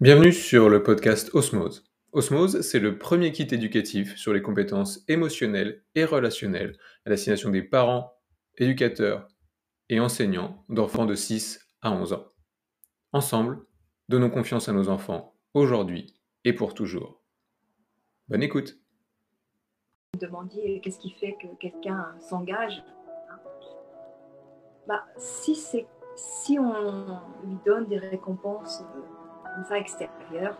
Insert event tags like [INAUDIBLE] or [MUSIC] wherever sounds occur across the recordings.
Bienvenue sur le podcast Osmose. Osmose, c'est le premier kit éducatif sur les compétences émotionnelles et relationnelles à destination des parents, éducateurs et enseignants d'enfants de 6 à 11 ans. Ensemble, donnons confiance à nos enfants aujourd'hui et pour toujours. Bonne écoute. Vous demandiez qu'est-ce qui fait que quelqu'un s'engage. Bah, si, si on lui donne des récompenses euh, ça extérieur.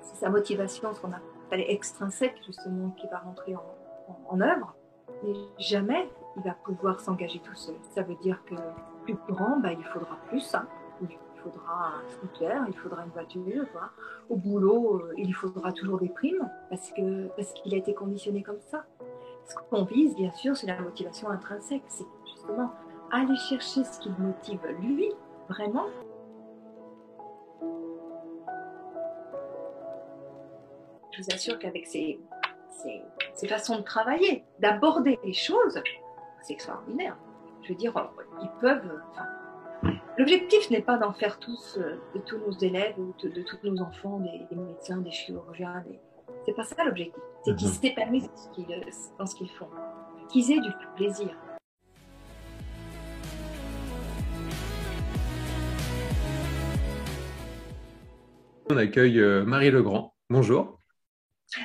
C'est sa motivation, ce qu'on appelle extrinsèque, justement, qui va rentrer en, œuvre. Mais jamais il va pouvoir s'engager tout seul. Ça veut dire que plus grand, bah, il faudra plus. Hein. Il faudra un scooter, il faudra une voiture. Au boulot, euh, il faudra toujours des primes parce que parce qu'il a été conditionné comme ça. Ce qu'on vise, bien sûr, c'est la motivation intrinsèque. C'est justement aller chercher ce qui le motive lui, vraiment, je vous assure qu'avec ces, façons de travailler, d'aborder les choses, c'est extraordinaire. Je veux dire, ils peuvent. L'objectif n'est pas d'en faire tous, euh, de tous nos élèves ou de, tous nos enfants, des, médecins, des chirurgiens. C'est pas ça l'objectif. C'est qu'ils s'épanouissent dans ce qu'ils font, qu'ils aient du plaisir. On accueille euh, Marie Legrand. Bonjour.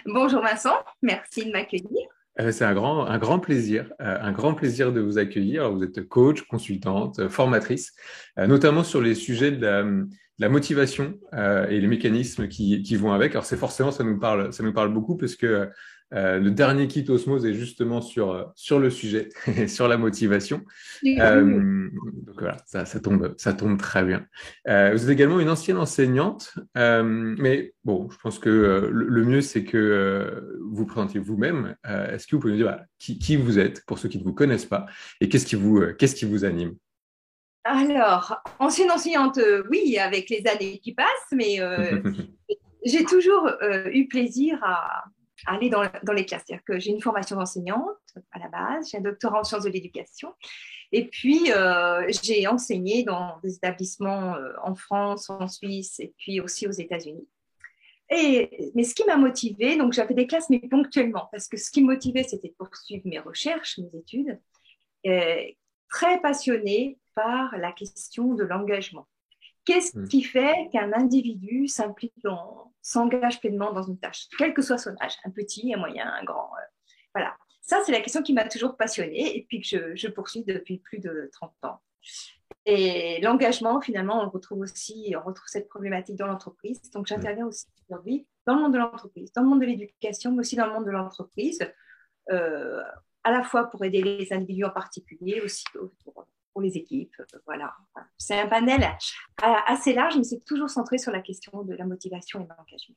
Bonjour Vincent, merci de m'accueillir. Euh, c'est un grand, un grand plaisir, euh, un grand plaisir de vous accueillir. vous êtes coach, consultante, euh, formatrice, notamment sur les sujets de la, motivation et les mécanismes qui, qui vont avec. Alors c'est forcément, ça nous parle, ça nous parle beaucoup parce que euh, le dernier kit Osmose est justement sur, euh, sur le sujet, [LAUGHS] sur la motivation. Euh, donc voilà, ça, ça, tombe, ça tombe très bien. vous êtes également une ancienne enseignante, mais bon, je pense que le, mieux, c'est que vous présentiez vous-même. Est-ce que vous pouvez nous dire qui, qui, vous êtes, pour ceux qui ne vous connaissent pas, et qu'est-ce qui, vous, qu'est-ce qui vous anime? Alors, ancienne enseignante, oui, avec les années qui passent, mais [LAUGHS] j'ai toujours eu plaisir à, aller dans, les classes. C'est-à-dire que j'ai une formation d'enseignante à la base, j'ai un doctorat en sciences de l'éducation. Et puis, euh, j'ai enseigné dans des établissements euh, en France, en Suisse et puis aussi aux États-Unis. Et, mais ce qui m'a motivée, donc j'avais des classes, mais ponctuellement, parce que ce qui me motivait, c'était de poursuivre mes recherches, mes études, très passionnée par la question de l'engagement. Qu'est-ce hmm. qui fait qu'un individu s'implique s'engage pleinement dans une tâche, quel que soit son âge, un petit, un moyen, un grand euh, Voilà. Ça, c'est la question qui m'a toujours passionnée et puis que je, poursuis depuis plus de 30 ans. Et l'engagement, finalement, on retrouve aussi, on retrouve cette problématique dans l'entreprise. Donc, j'interviens aussi aujourd'hui dans le monde de l'entreprise, dans le monde de l'éducation, mais aussi dans le monde de l'entreprise, euh, à la fois pour aider les individus en particulier, aussi pour pour les équipes. Euh, voilà. C'est un panel assez large, mais c'est toujours centré sur la question de la motivation et de l'engagement.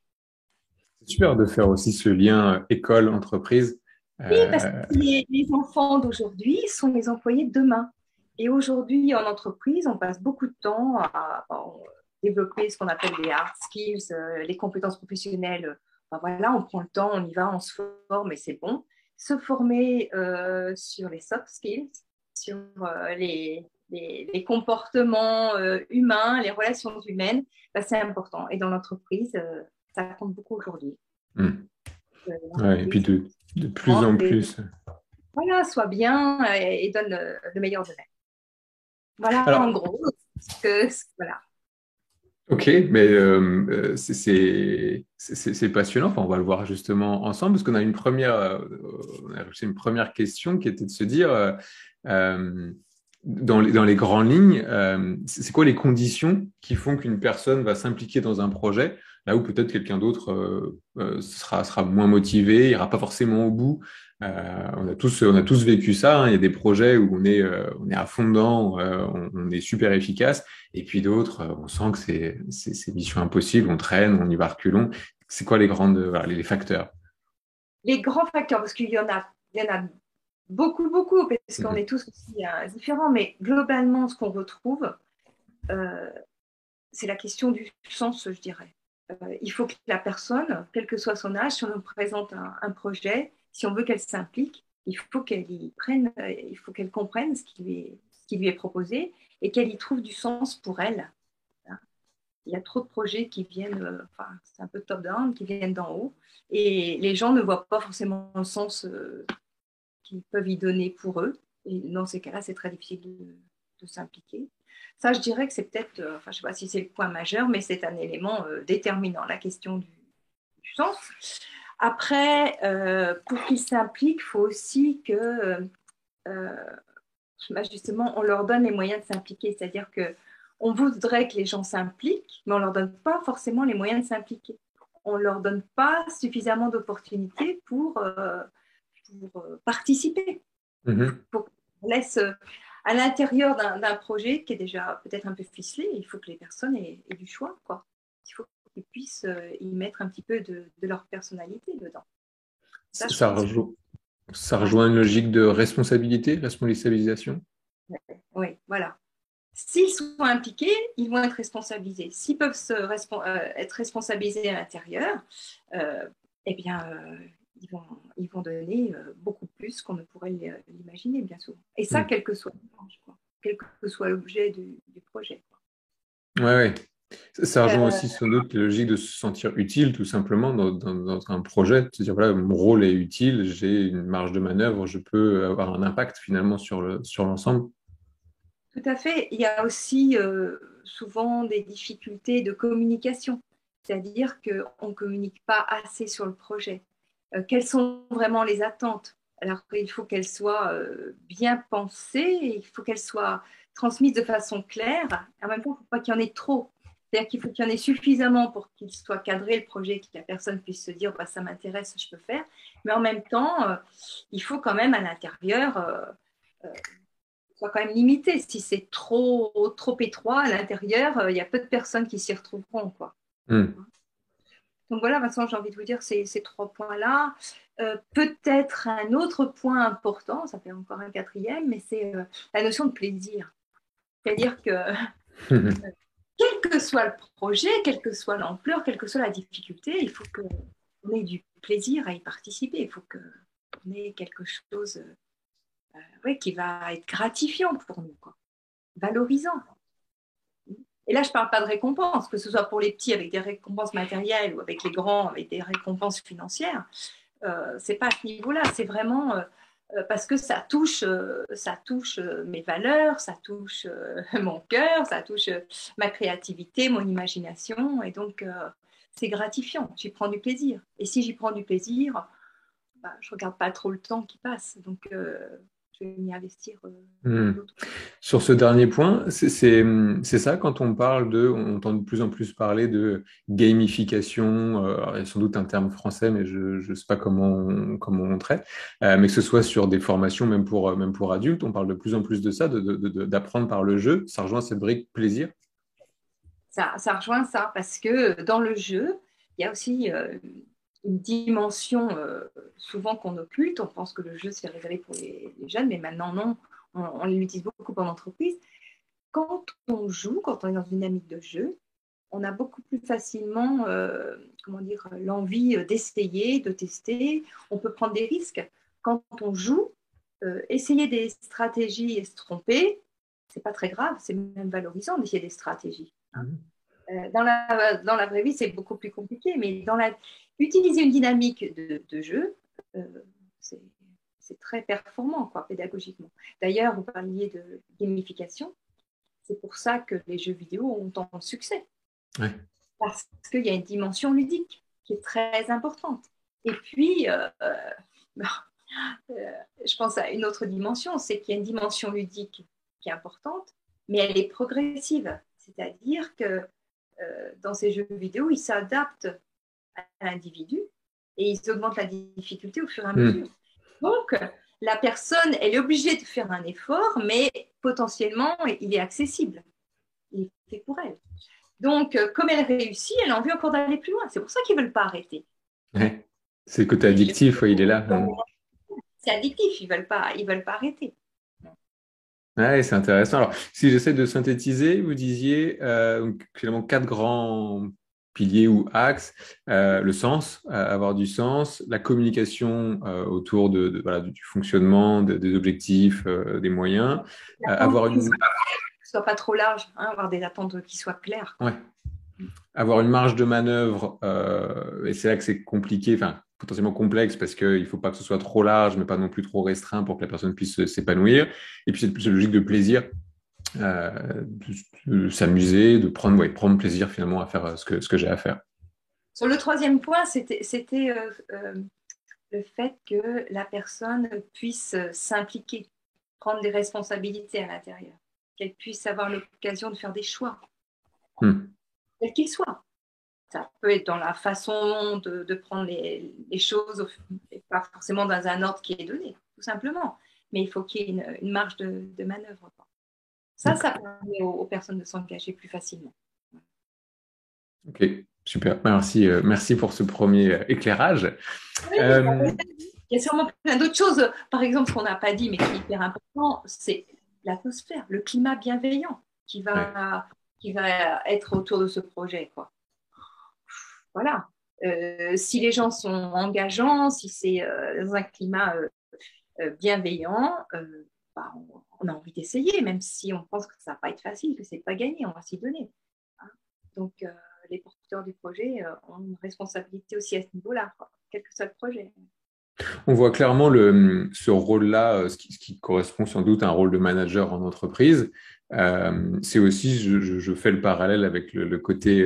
C'est super de faire aussi ce lien école-entreprise. Oui, parce euh, que les, enfants d'aujourd'hui sont les employés de demain. Et aujourd'hui, en entreprise, on passe beaucoup de temps à, développer ce qu'on appelle les hard skills, euh, les compétences professionnelles. voilà, on prend le temps, on y va, on se forme et c'est bon. Se former sur les soft skills, sur euh, les, les, comportements euh, humains, les relations humaines, bah, c'est important. Et dans l'entreprise, euh, ça compte beaucoup aujourd'hui. Hmm. et puis de, de plus en plus. Voilà, soit bien et, donne le, meilleur de même. Voilà, en gros. Que, voilà. Ok, mais c'est passionnant. Enfin, on va le voir justement ensemble parce qu'on a une première, on a une première question qui était de se dire euh, dans, les, dans les grandes lignes, euh, c'est quoi les conditions qui font qu'une personne va s'impliquer dans un projet, là où peut-être quelqu'un d'autre euh, sera, sera moins motivé, ira pas forcément au bout. on, a tous, on a tous vécu ça. Hein. Il y a des projets où on est, on est à fond dedans, on, est super efficace, et puis d'autres, on sent que c'est, c'est, mission impossible, on traîne, on y va reculons. C'est quoi les grandes, les facteurs? Les grands facteurs, parce qu'il y en a, il y en a Beaucoup, beaucoup, parce qu'on mhm. est tous aussi euh, différents, mais globalement, ce qu'on retrouve, euh, c'est la question du sens, je dirais. Euh, il faut que la personne, quel que soit son âge, si on nous présente un, projet, si on veut qu'elle s'implique, il faut qu'elle y prenne, il faut qu'elle comprenne ce qui, lui est, ce qui lui est proposé et qu'elle y trouve du sens pour elle. Il y a trop de projets qui viennent, enfin, c'est un peu top-down, qui viennent d'en haut. Et les gens ne voient pas forcément le sens qu'ils peuvent y donner pour eux. Et dans ces cas-là, c'est très difficile de, s'impliquer. Ça, je dirais que c'est peut-être, enfin, je ne sais pas si c'est le point majeur, mais c'est un élément déterminant, la question du, sens. Après, euh, pour qu'ils s'impliquent, il faut aussi que, euh, bah, justement, on leur donne les moyens de s'impliquer. C'est-à-dire que on voudrait que les gens s'impliquent, mais on leur donne pas forcément les moyens de s'impliquer. On leur donne pas suffisamment d'opportunités pour, euh, participer. Mm-hmm. on laisse à l'intérieur d'un projet qui est déjà peut-être un peu ficelé, il faut que les personnes aient, aient du choix. Quoi. Il faut puissent euh, y mettre un petit peu de, leur personnalité dedans. Ça, ça, rejoint, une logique de responsabilité, responsabilisation Oui, voilà. S'ils sont impliqués, ils vont être responsabilisés. S'ils peuvent se euh, être responsabilisés à l'intérieur, euh, eh bien, ils, vont, ils vont donner beaucoup plus qu'on ne pourrait l'imaginer, bien souvent. Et ça, hmm. quel que soit quel que soit l'objet du, du, projet. Oui, oui. Ça rejoint euh, aussi sans doute la logique de se sentir utile tout simplement dans, un projet, de se dire voilà, mon rôle est utile, j'ai une marge de manœuvre, je peux avoir un impact finalement sur l'ensemble. Sur tout à fait. Il y a aussi euh, souvent des difficultés de communication, c'est-à-dire qu'on ne communique pas assez sur le projet. Euh, quelles sont vraiment les attentes? Alors il faut qu'elles soient bien pensées, il faut qu'elles soient transmises de façon claire. En même temps, il ne faut pas qu'il y en ait trop c'est-à-dire qu'il faut qu'il y en ait suffisamment pour qu'il soit cadré le projet, que la personne puisse se dire bah, ça m'intéresse, je peux faire. Mais en même temps, euh, il faut quand même à l'intérieur, euh, euh, soit quand même limité. Si c'est trop, trop étroit à l'intérieur, il y a peu de personnes qui s'y retrouveront. Quoi. Hmm. Donc voilà, Vincent, j'ai envie de vous dire ces, ces trois points-là. Peut-être un autre point important, ça fait encore un quatrième, mais c'est la notion de plaisir. C'est-à-dire que [LAUGHS] quel que soit le projet, quelle que soit l'ampleur, quelle que soit la difficulté, il faut qu'on ait du plaisir à y participer. Il faut qu'on ait quelque chose euh, qui va être gratifiant pour nous, valorisant. Et là, je ne parle pas de récompense, que ce soit pour les petits avec des récompenses matérielles ou avec les grands avec des récompenses financières. Euh, ce n'est pas à ce niveau-là, c'est vraiment euh, euh, parce que ça touche, euh, ça touche mes valeurs, ça touche [LAUGHS] mon cœur, ça touche ma créativité, mon imagination, et donc c'est gratifiant. J'y prends du plaisir. Et si j'y prends du plaisir, bah, je regarde pas trop le temps qui passe. Donc je vais m'y investir. Hmm. Sur ce dernier point, c'est ça quand on parle de, on entend de plus en plus parler de gamification, euh, il y a sans doute un terme français, mais je ne sais pas comment on, comment on traite, euh, mais que ce soit sur des formations, même pour, même pour adultes, on parle de plus en plus de ça, d'apprendre par le jeu. Ça rejoint cette brique plaisir? Ça, ça rejoint ça, parce que dans le jeu, il y a aussi euh, une dimension euh, souvent qu'on occulte. On pense que le jeu c'est réservé pour les, jeunes, mais maintenant non, on, l'utilise beaucoup en entreprise. Quand on joue, quand on est dans une dynamique de jeu, on a beaucoup plus facilement, euh, comment dire, l'envie d'essayer, de tester. On peut prendre des risques. Quand on joue, euh, essayer des stratégies et se tromper, c'est pas très grave, c'est même valorisant d'essayer des stratégies. Mmh. Dans la, dans la vraie vie, c'est beaucoup plus compliqué, mais dans la, utiliser une dynamique de, jeu, euh, c'est très performant quoi, pédagogiquement. D'ailleurs, vous parliez de gamification. C'est pour ça que les jeux vidéo ont tant de succès. Parce qu'il y a une dimension ludique qui est très importante. Et puis, euh, [LAUGHS] euh, je pense à une autre dimension, c'est qu'il y a une dimension ludique qui est importante, mais elle est progressive. C'est-à-dire que dans ces jeux vidéo, ils s'adaptent à l'individu et ils augmentent la difficulté au fur et à hmm. mesure. Donc, la personne, elle est obligée de faire un effort, mais potentiellement, il est accessible. Il est fait pour elle. Donc, euh, comme elle réussit, elle a envie encore d'aller plus loin. C'est pour ça qu'ils ne veulent pas arrêter. C'est le côté addictif, il est là. C'est addictif, ils ne veulent, pas, veulent pas arrêter. Ouais, c'est intéressant. Alors, si j'essaie de synthétiser, vous disiez euh, finalement quatre grands piliers ou axes, euh, le sens, euh, avoir du sens, la communication euh, autour de, voilà, du, fonctionnement, des objectifs, des moyens, avoir une... soit pas trop large, hein, avoir des attentes qui soient claires. Ouais. avoir une marge de manœuvre, et c'est là que c'est compliqué, enfin potentiellement complexe parce qu'il ne faut pas que ce soit trop large, mais pas non plus trop restreint pour que la personne puisse s'épanouir. Et puis cette logique de plaisir, euh, de, s'amuser, de prendre, ouais, prendre plaisir finalement à faire euh, ce que, ce que j'ai à faire. Sur le troisième point, c'était le fait que la personne puisse s'impliquer, prendre des responsabilités à l'intérieur, qu'elle puisse avoir l'occasion de faire des choix. Hmm quel qu'il soit. Ça peut être dans la façon de, prendre les, choses, et pas forcément dans un ordre qui est donné, tout simplement. Mais il faut qu'il y ait une, marge de, manœuvre. Ça, ça permet aux, personnes de s'engager plus facilement. Ok, super. Merci, euh, merci pour ce premier euh, éclairage. Euh, il y a sûrement plein d'autres choses. Par exemple, ce qu'on n'a pas dit, mais qui est hyper important, c'est l'atmosphère, le climat bienveillant qui va qui va être autour de ce projet. Quoi. Voilà. Euh, si les gens sont engageants, si c'est euh, dans un climat euh, bienveillant, bah, on, a envie d'essayer, même si on pense que ça ne va pas être facile, que ce n'est pas gagné, on va s'y donner. Hein. Donc, les porteurs du projet ont une responsabilité aussi à ce niveau-là, quel que soit le projet. On voit clairement ce rôle-là, ce qui, correspond sans doute à un rôle de manager en entreprise, c'est aussi, je, fais le parallèle avec le, côté,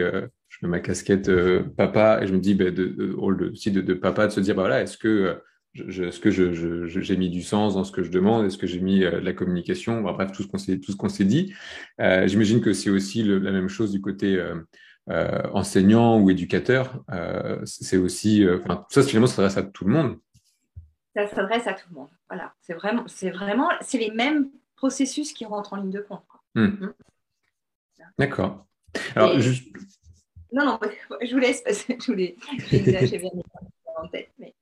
je mets ma casquette euh, papa et je me dis, bah, de, aussi de, papa, de se dire, bah, voilà, est-ce que je, ce que j'ai mis du sens dans ce que je demande? Est-ce que j'ai mis de la communication? Bref, tout ce qu'on s'est, tout ce qu'on s'est dit. j'imagine que c'est aussi la même chose du côté enseignant ou éducateur. c'est aussi, enfin, ça finalement, ça s'adresse à tout le monde. Ça s'adresse à tout le monde. Voilà, c'est vraiment, c'est vraiment, c'est les mêmes processus qui rentrent en ligne de compte. Hmm. Hmm. D'accord. Alors, juste... Non, non, [LAUGHS] je vous laisse parce que je voulais. J'ai bien en tête, mais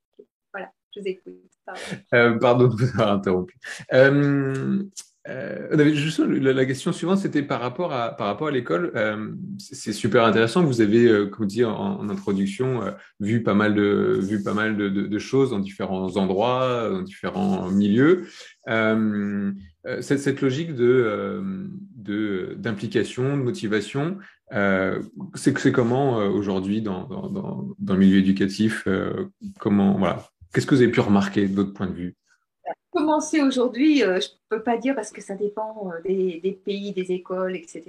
voilà, je vous écoute. Pardon, euh, pardon de vous avoir interrompu. Euh, euh, la, question suivante, c'était par rapport à, par rapport à l'école. Euh, c'est super intéressant. Vous avez, comme dit en, introduction, vu pas mal, de, vu pas mal de, choses dans différents endroits, dans différents milieux. Cette, cette, logique de d'implication, de, motivation, c'est comment aujourd'hui dans, dans, dans, le milieu éducatif Comment voilà Qu'est-ce que vous avez pu remarquer d'autres points de vue? Commencer aujourd'hui, euh, je ne peux pas dire parce que ça dépend euh, des, pays, des écoles, etc.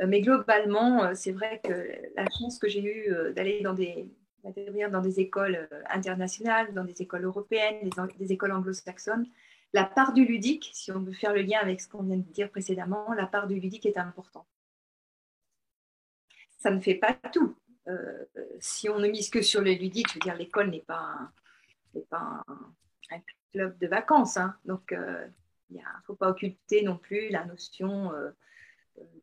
Euh, mais globalement, c'est vrai que la chance que j'ai eue d'aller dans des, dans des écoles internationales, dans des écoles européennes, des, écoles anglo-saxonnes, la part du ludique, si on veut faire le lien avec ce qu'on vient de dire précédemment, la part du ludique est importante. Ça ne fait pas tout. si on ne mise que sur le ludique, je veux dire, l'école n'est pas, un, club de vacances. Hein. Donc, euh, il ne faut pas occulter non plus la notion euh,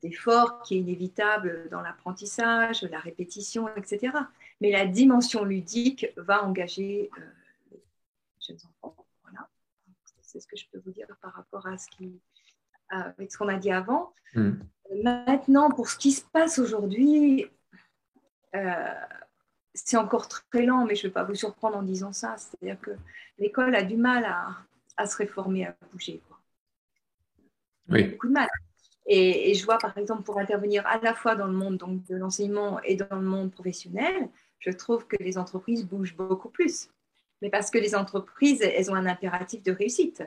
d'effort qui est inévitable dans l'apprentissage, la répétition, etc. Mais la dimension ludique va engager euh, les jeunes enfants. Voilà. C'est ce que je peux vous dire par rapport à ce qui, avec ce qu'on a dit avant. Hmm. Maintenant, pour ce qui se passe aujourd'hui, c'est encore très lent, mais je ne vais pas vous surprendre en disant ça. C'est-à-dire que l'école a du mal à, se réformer, à bouger. Quoi. Oui. Beaucoup de mal. Et, je vois, par exemple, pour intervenir à la fois dans le monde donc, de l'enseignement et dans le monde professionnel, je trouve que les entreprises bougent beaucoup plus. Mais parce que les entreprises, elles ont un impératif de réussite.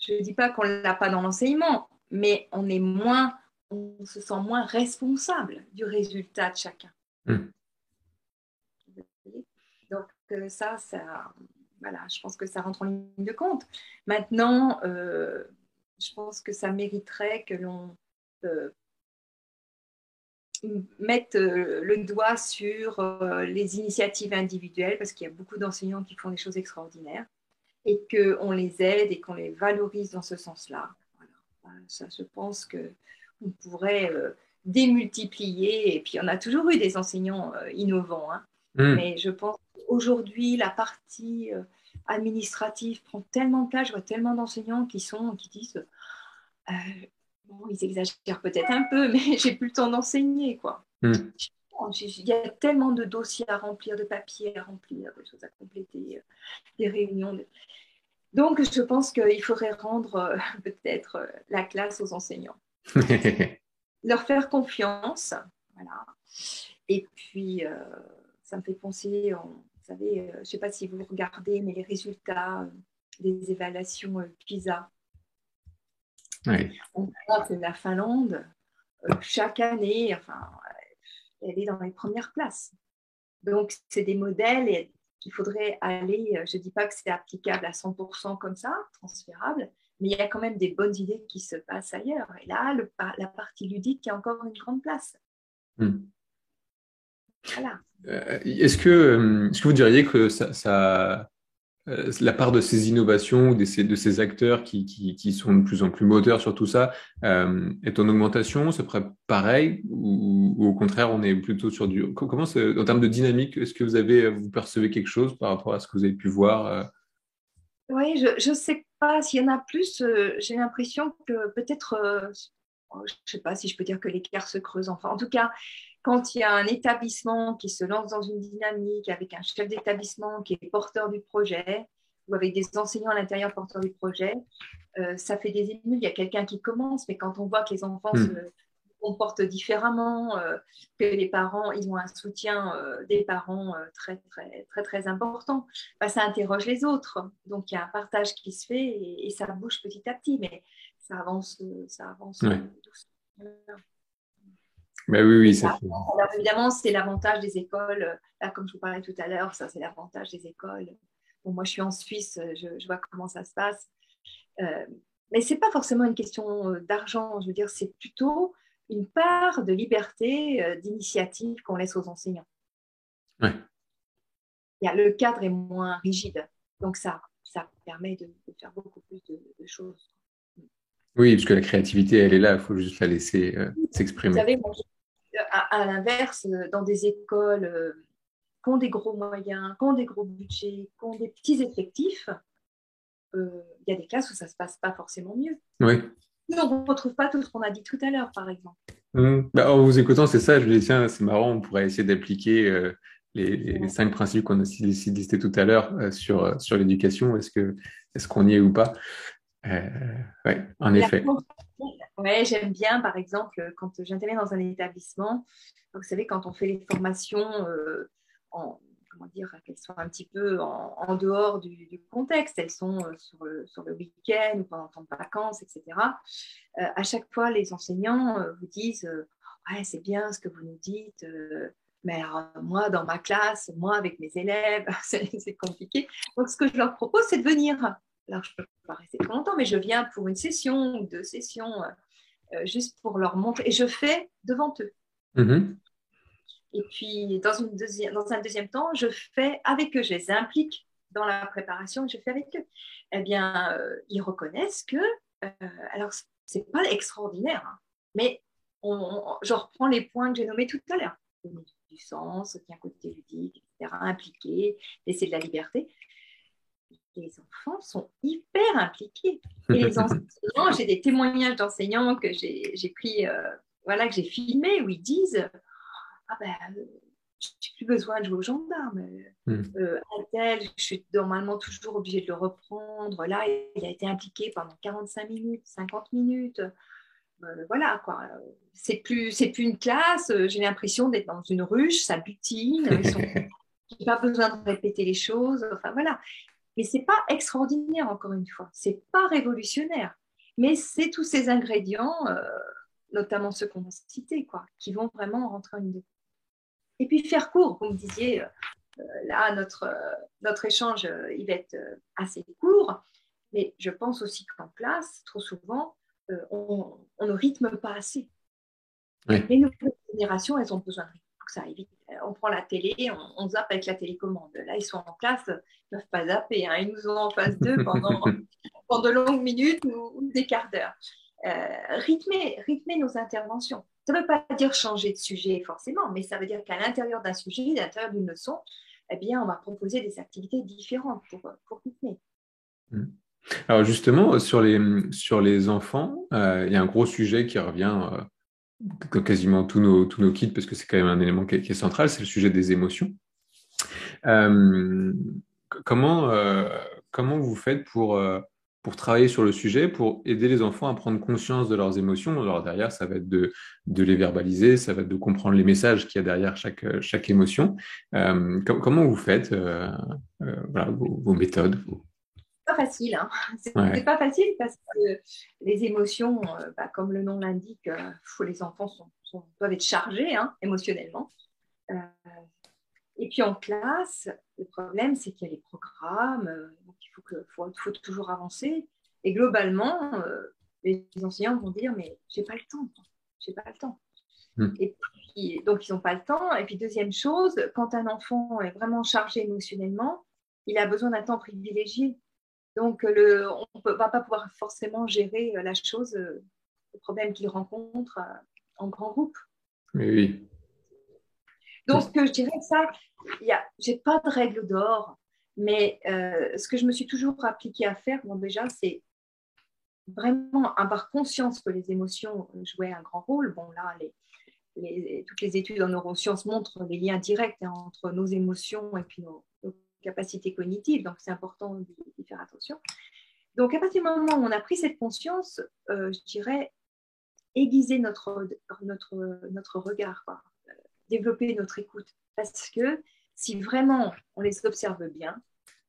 Je ne dis pas qu'on ne l'a pas dans l'enseignement, mais on est moins, on se sent moins responsable du résultat de chacun. Hmm. Donc euh, ça, ça, voilà, je pense que ça rentre en ligne de compte. Maintenant, euh, je pense que ça mériterait que l'on euh, mette le doigt sur les initiatives individuelles, parce qu'il y a beaucoup d'enseignants qui font des choses extraordinaires, et qu'on les aide et qu'on les valorise dans ce sens-là. Ça, je pense qu'on pourrait démultiplier, et puis on a toujours eu des enseignants innovants, hein, Hmm. Mais je pense qu'aujourd'hui, la partie euh, administrative prend tellement de place. Je vois tellement d'enseignants qui sont qui disent euh, bon, ils exagèrent peut-être un peu, [LAUGHS] mais j'ai plus le temps d'enseigner. quoi. Hmm. Il y a tellement de dossiers à remplir, de papiers à remplir, de choses à compléter, euh, des réunions. Donc, je pense qu'il faudrait rendre [LAUGHS] peut-être la classe aux enseignants. [LAUGHS] Leur faire confiance, Voilà. Et puis, ça me fait penser, vous savez, je ne sais pas si vous regardez, mais les résultats des évaluations PISA. On voit que la Finlande, chaque année, enfin, elle est dans les premières places. Donc, c'est des modèles et il faudrait aller, je ne dis pas que c'est applicable à 100% comme ça, transférable, mais il y a quand même des bonnes idées qui se passent ailleurs. Et là, le, la partie ludique a encore une grande place. Hmm. Voilà. Euh, est-ce, que, euh, est-ce que vous diriez que ça, euh, la part de ces innovations, ces, de ces acteurs qui, sont de plus en plus moteurs sur tout ça, est en augmentation C'est pareil ou, au contraire, on est plutôt sur du... Comment en termes de dynamique, est-ce que vous, avez, vous percevez quelque chose par rapport à ce que vous avez pu voir Oui, je ne sais pas s'il y en a plus. j'ai l'impression que peut-être, je ne sais pas si je peux dire que l'écart se creuse. Enfin, en tout cas, quand il y a un établissement qui se lance dans une dynamique avec un chef d'établissement qui est porteur du projet ou avec des enseignants à l'intérieur porteurs du projet, euh, ça fait des émules. Il y a quelqu'un qui commence, mais quand on voit que les enfants hmm. se comportent différemment, euh, que les parents, ils ont un soutien euh, des parents très, très, très, très important, bah, ça interroge les autres. Donc, il y a un partage qui se fait et, ça bouge petit à petit, mais ça avance, ça avance doucement. Ben oui, oui, ça. Alors, évidemment, c'est l'avantage des écoles. Là, comme je vous parlais tout à l'heure, ça, c'est l'avantage des écoles. Bon, moi, je suis en Suisse, je, vois comment ça se passe. Euh, mais ce n'est pas forcément une question euh, d'argent. Je veux dire, c'est plutôt une part de liberté, euh, d'initiative qu'on laisse aux enseignants. Ouais. Il y a, le cadre est moins rigide. Donc, ça, ça permet de, faire beaucoup plus de, choses. Oui, parce que la créativité, elle est là, il faut juste la laisser s'exprimer. Vous savez, à, l'inverse, euh, dans des écoles euh, qui ont des gros moyens, qui ont des gros budgets, qui ont des petits effectifs, euh, il y a des classes où ça ne se passe pas forcément mieux. Oui. on ne retrouve pas tout ce qu'on a dit tout à l'heure, par exemple. Mmh. Bah, en vous écoutant, c'est ça, je me dis, tiens, c'est marrant, on pourrait essayer d'appliquer les, cinq principes qu'on a listés tout à l'heure sur, sur l'éducation. Est-ce qu'on est, qu'on y est ou pas? Oui, en effet. Oui, j'aime bien, par exemple, quand j'interviens dans un établissement, vous savez, quand on fait les formations euh, en, comment dire, qu'elles sont un petit peu en, dehors du, contexte, elles sont euh, sur le, sur le week-end ou pendant le temps de vacances, etc. Euh, à chaque fois, les enseignants vous disent Ouais, c'est bien ce que vous nous dites, mais moi, dans ma classe, moi, avec mes élèves, [LAUGHS] c'est compliqué. Donc, ce que je leur propose, c'est de venir. Alors, je ne peux pas rester trop longtemps, mais je viens pour une session ou deux sessions euh, juste pour leur montrer. Et je fais devant eux. Mm-hmm. Et puis, dans, une deuxième, dans un deuxième temps, je fais avec eux, je les implique dans la préparation, je fais avec eux. Eh bien, euh, ils reconnaissent que, euh, alors, c'est pas extraordinaire, hein, mais on, je reprends les points que j'ai nommés tout à l'heure. Du sens, un côté ludique, etc., impliqué, laisser de la liberté les enfants sont hyper impliqués. Et les [LAUGHS] enseignants, j'ai des témoignages d'enseignants que j'ai pris, euh, voilà, que j'ai filmés, où ils disent Ah ben, euh, je n'ai plus besoin de jouer aux gendarmes. Hmm. Euh, tel, je suis normalement toujours obligée de le reprendre. Là, il a été impliqué pendant 45 minutes, 50 minutes. voilà, quoi. C'est plus, plus une classe. J'ai l'impression d'être dans une ruche, ça butine. Ils n'ai [LAUGHS] pas besoin de répéter les choses. Enfin, voilà. Mais c'est pas extraordinaire, encore une fois. C'est pas révolutionnaire. Mais c'est tous ces ingrédients, euh, notamment ceux qu'on a cités, quoi, qui vont vraiment rentrer en une Et puis faire court, vous me disiez, euh, là, notre, notre échange, euh, il va être assez court, mais je pense aussi qu'en classe, trop souvent, on, ne rythme pas assez. Les nouvelles générations, elles ont besoin de que ça vite. Euh, on prend la télé, on, zappe avec la télécommande. Là, ils sont en classe, ils ne peuvent pas zapper. Hein. Ils nous ont en face d'eux pendant, [LAUGHS] pendant de longues minutes ou, des quarts d'heure. Euh, rythmer, rythmer nos interventions. Ça ne veut pas dire changer de sujet forcément, mais ça veut dire qu'à l'intérieur d'un sujet, à l'intérieur d'une leçon, eh bien, on va proposer des activités différentes pour, pour rythmer. Mmh. Alors justement, sur les, sur les enfants, euh, il y a un gros sujet qui revient quasiment tous nos, tous nos kits, parce que c'est quand même un élément qui est, central, c'est le sujet des émotions. Euh, comment, euh, comment vous faites pour, euh, pour travailler sur le sujet, pour aider les enfants à prendre conscience de leurs émotions? Alors derrière, ça va être de, de les verbaliser, ça va être de comprendre les messages qu'il y a derrière chaque, chaque émotion. Comment vous faites vos, méthodes? Facile. Hein. [LAUGHS] C'est pas facile parce que les émotions, bah, comme le nom l'indique, les enfants sont, peuvent être chargés hein, émotionnellement. et puis en classe, le problème, c'est qu'il y a les programmes, il faut, faut, toujours avancer. Et globalement, euh, les enseignants vont dire mais j'ai pas le temps, j'ai pas le temps. Hmm. Et puis, donc ils n'ont pas le temps. Et puis deuxième chose, quand un enfant est vraiment chargé émotionnellement, il a besoin d'un temps privilégié. Donc le, on ne va pas pouvoir forcément gérer la chose, euh, le problème qu'il rencontre euh, en grand groupe. Oui. Donc je dirais que ça, je n'ai pas de règle d'or. Mais euh, ce que je me suis toujours appliquée à faire, bon, déjà, c'est vraiment avoir conscience que les émotions jouaient un grand rôle. Bon, là, les, toutes les études en neurosciences montrent les liens directs hein, entre nos émotions et puis nos, capacités cognitives, donc c'est important d'y faire attention. Donc, à partir du moment où on a pris cette conscience, euh, je dirais, aiguiser notre, notre, notre regard, développer notre écoute. Parce que si vraiment on les observe bien,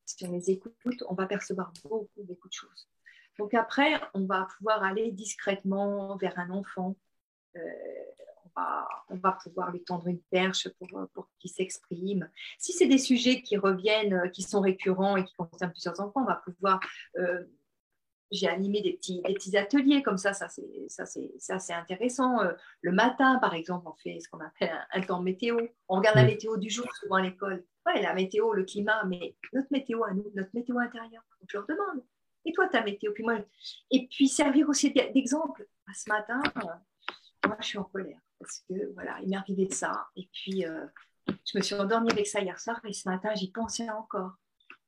si on les écoute, on va percevoir beaucoup, beaucoup de choses. Donc après, on va pouvoir aller discrètement vers un enfant. Euh, on, va, pouvoir lui tendre une perche pour, pour qu'il s'exprime. Si c'est des sujets qui reviennent, qui sont récurrents et qui concernent plusieurs enfants, on va pouvoir euh, j'ai animé des petits, des petits ateliers comme ça, ça c'est, intéressant. Euh, le matin, par exemple, on fait ce qu'on appelle un, temps météo. On regarde la météo du jour souvent à l'école. Ouais, la météo, le climat, mais notre météo à nous, notre météo intérieure. Donc je leur demande. Et toi, ta météo puis moi, Et puis servir aussi d'exemple. Ce matin, euh, moi, je suis en colère parce que voilà, il m'est arrivé ça. Et puis, euh, je me suis endormie avec ça hier soir et ce matin, j'y pensais encore.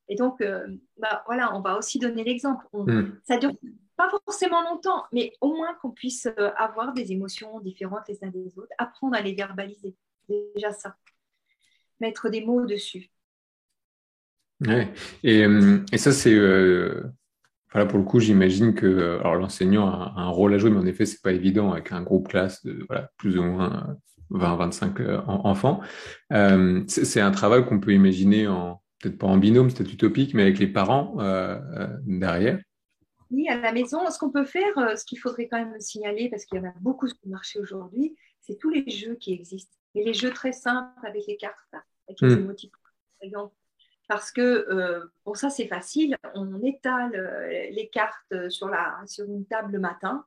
Et donc, euh, bah, voilà, on va aussi donner l'exemple. Hmm. Ça dure pas forcément longtemps, mais au moins qu'on puisse euh, avoir des émotions différentes les uns des autres, apprendre à les verbaliser. Déjà ça. Mettre des mots dessus. Ouais. Et, et, ça, c'est. Voilà, pour le coup, j'imagine que alors l'enseignant a, un rôle à jouer, mais en effet, c'est pas évident avec un groupe classe de voilà, plus ou moins 20-25 enfants. c'est un travail qu'on peut imaginer en peut-être pas en binôme, c'est utopique, mais avec les parents euh, euh, derrière. Oui, à la maison, ce qu'on peut faire, euh, ce qu'il faudrait quand même signaler, parce qu'il y en a beaucoup sur le marché aujourd'hui, c'est tous les jeux qui existent. Et les jeux très simples avec les cartes, avec les hmm. Parce que, pour ça, c'est facile. On étale les cartes sur, la, sur une table le matin.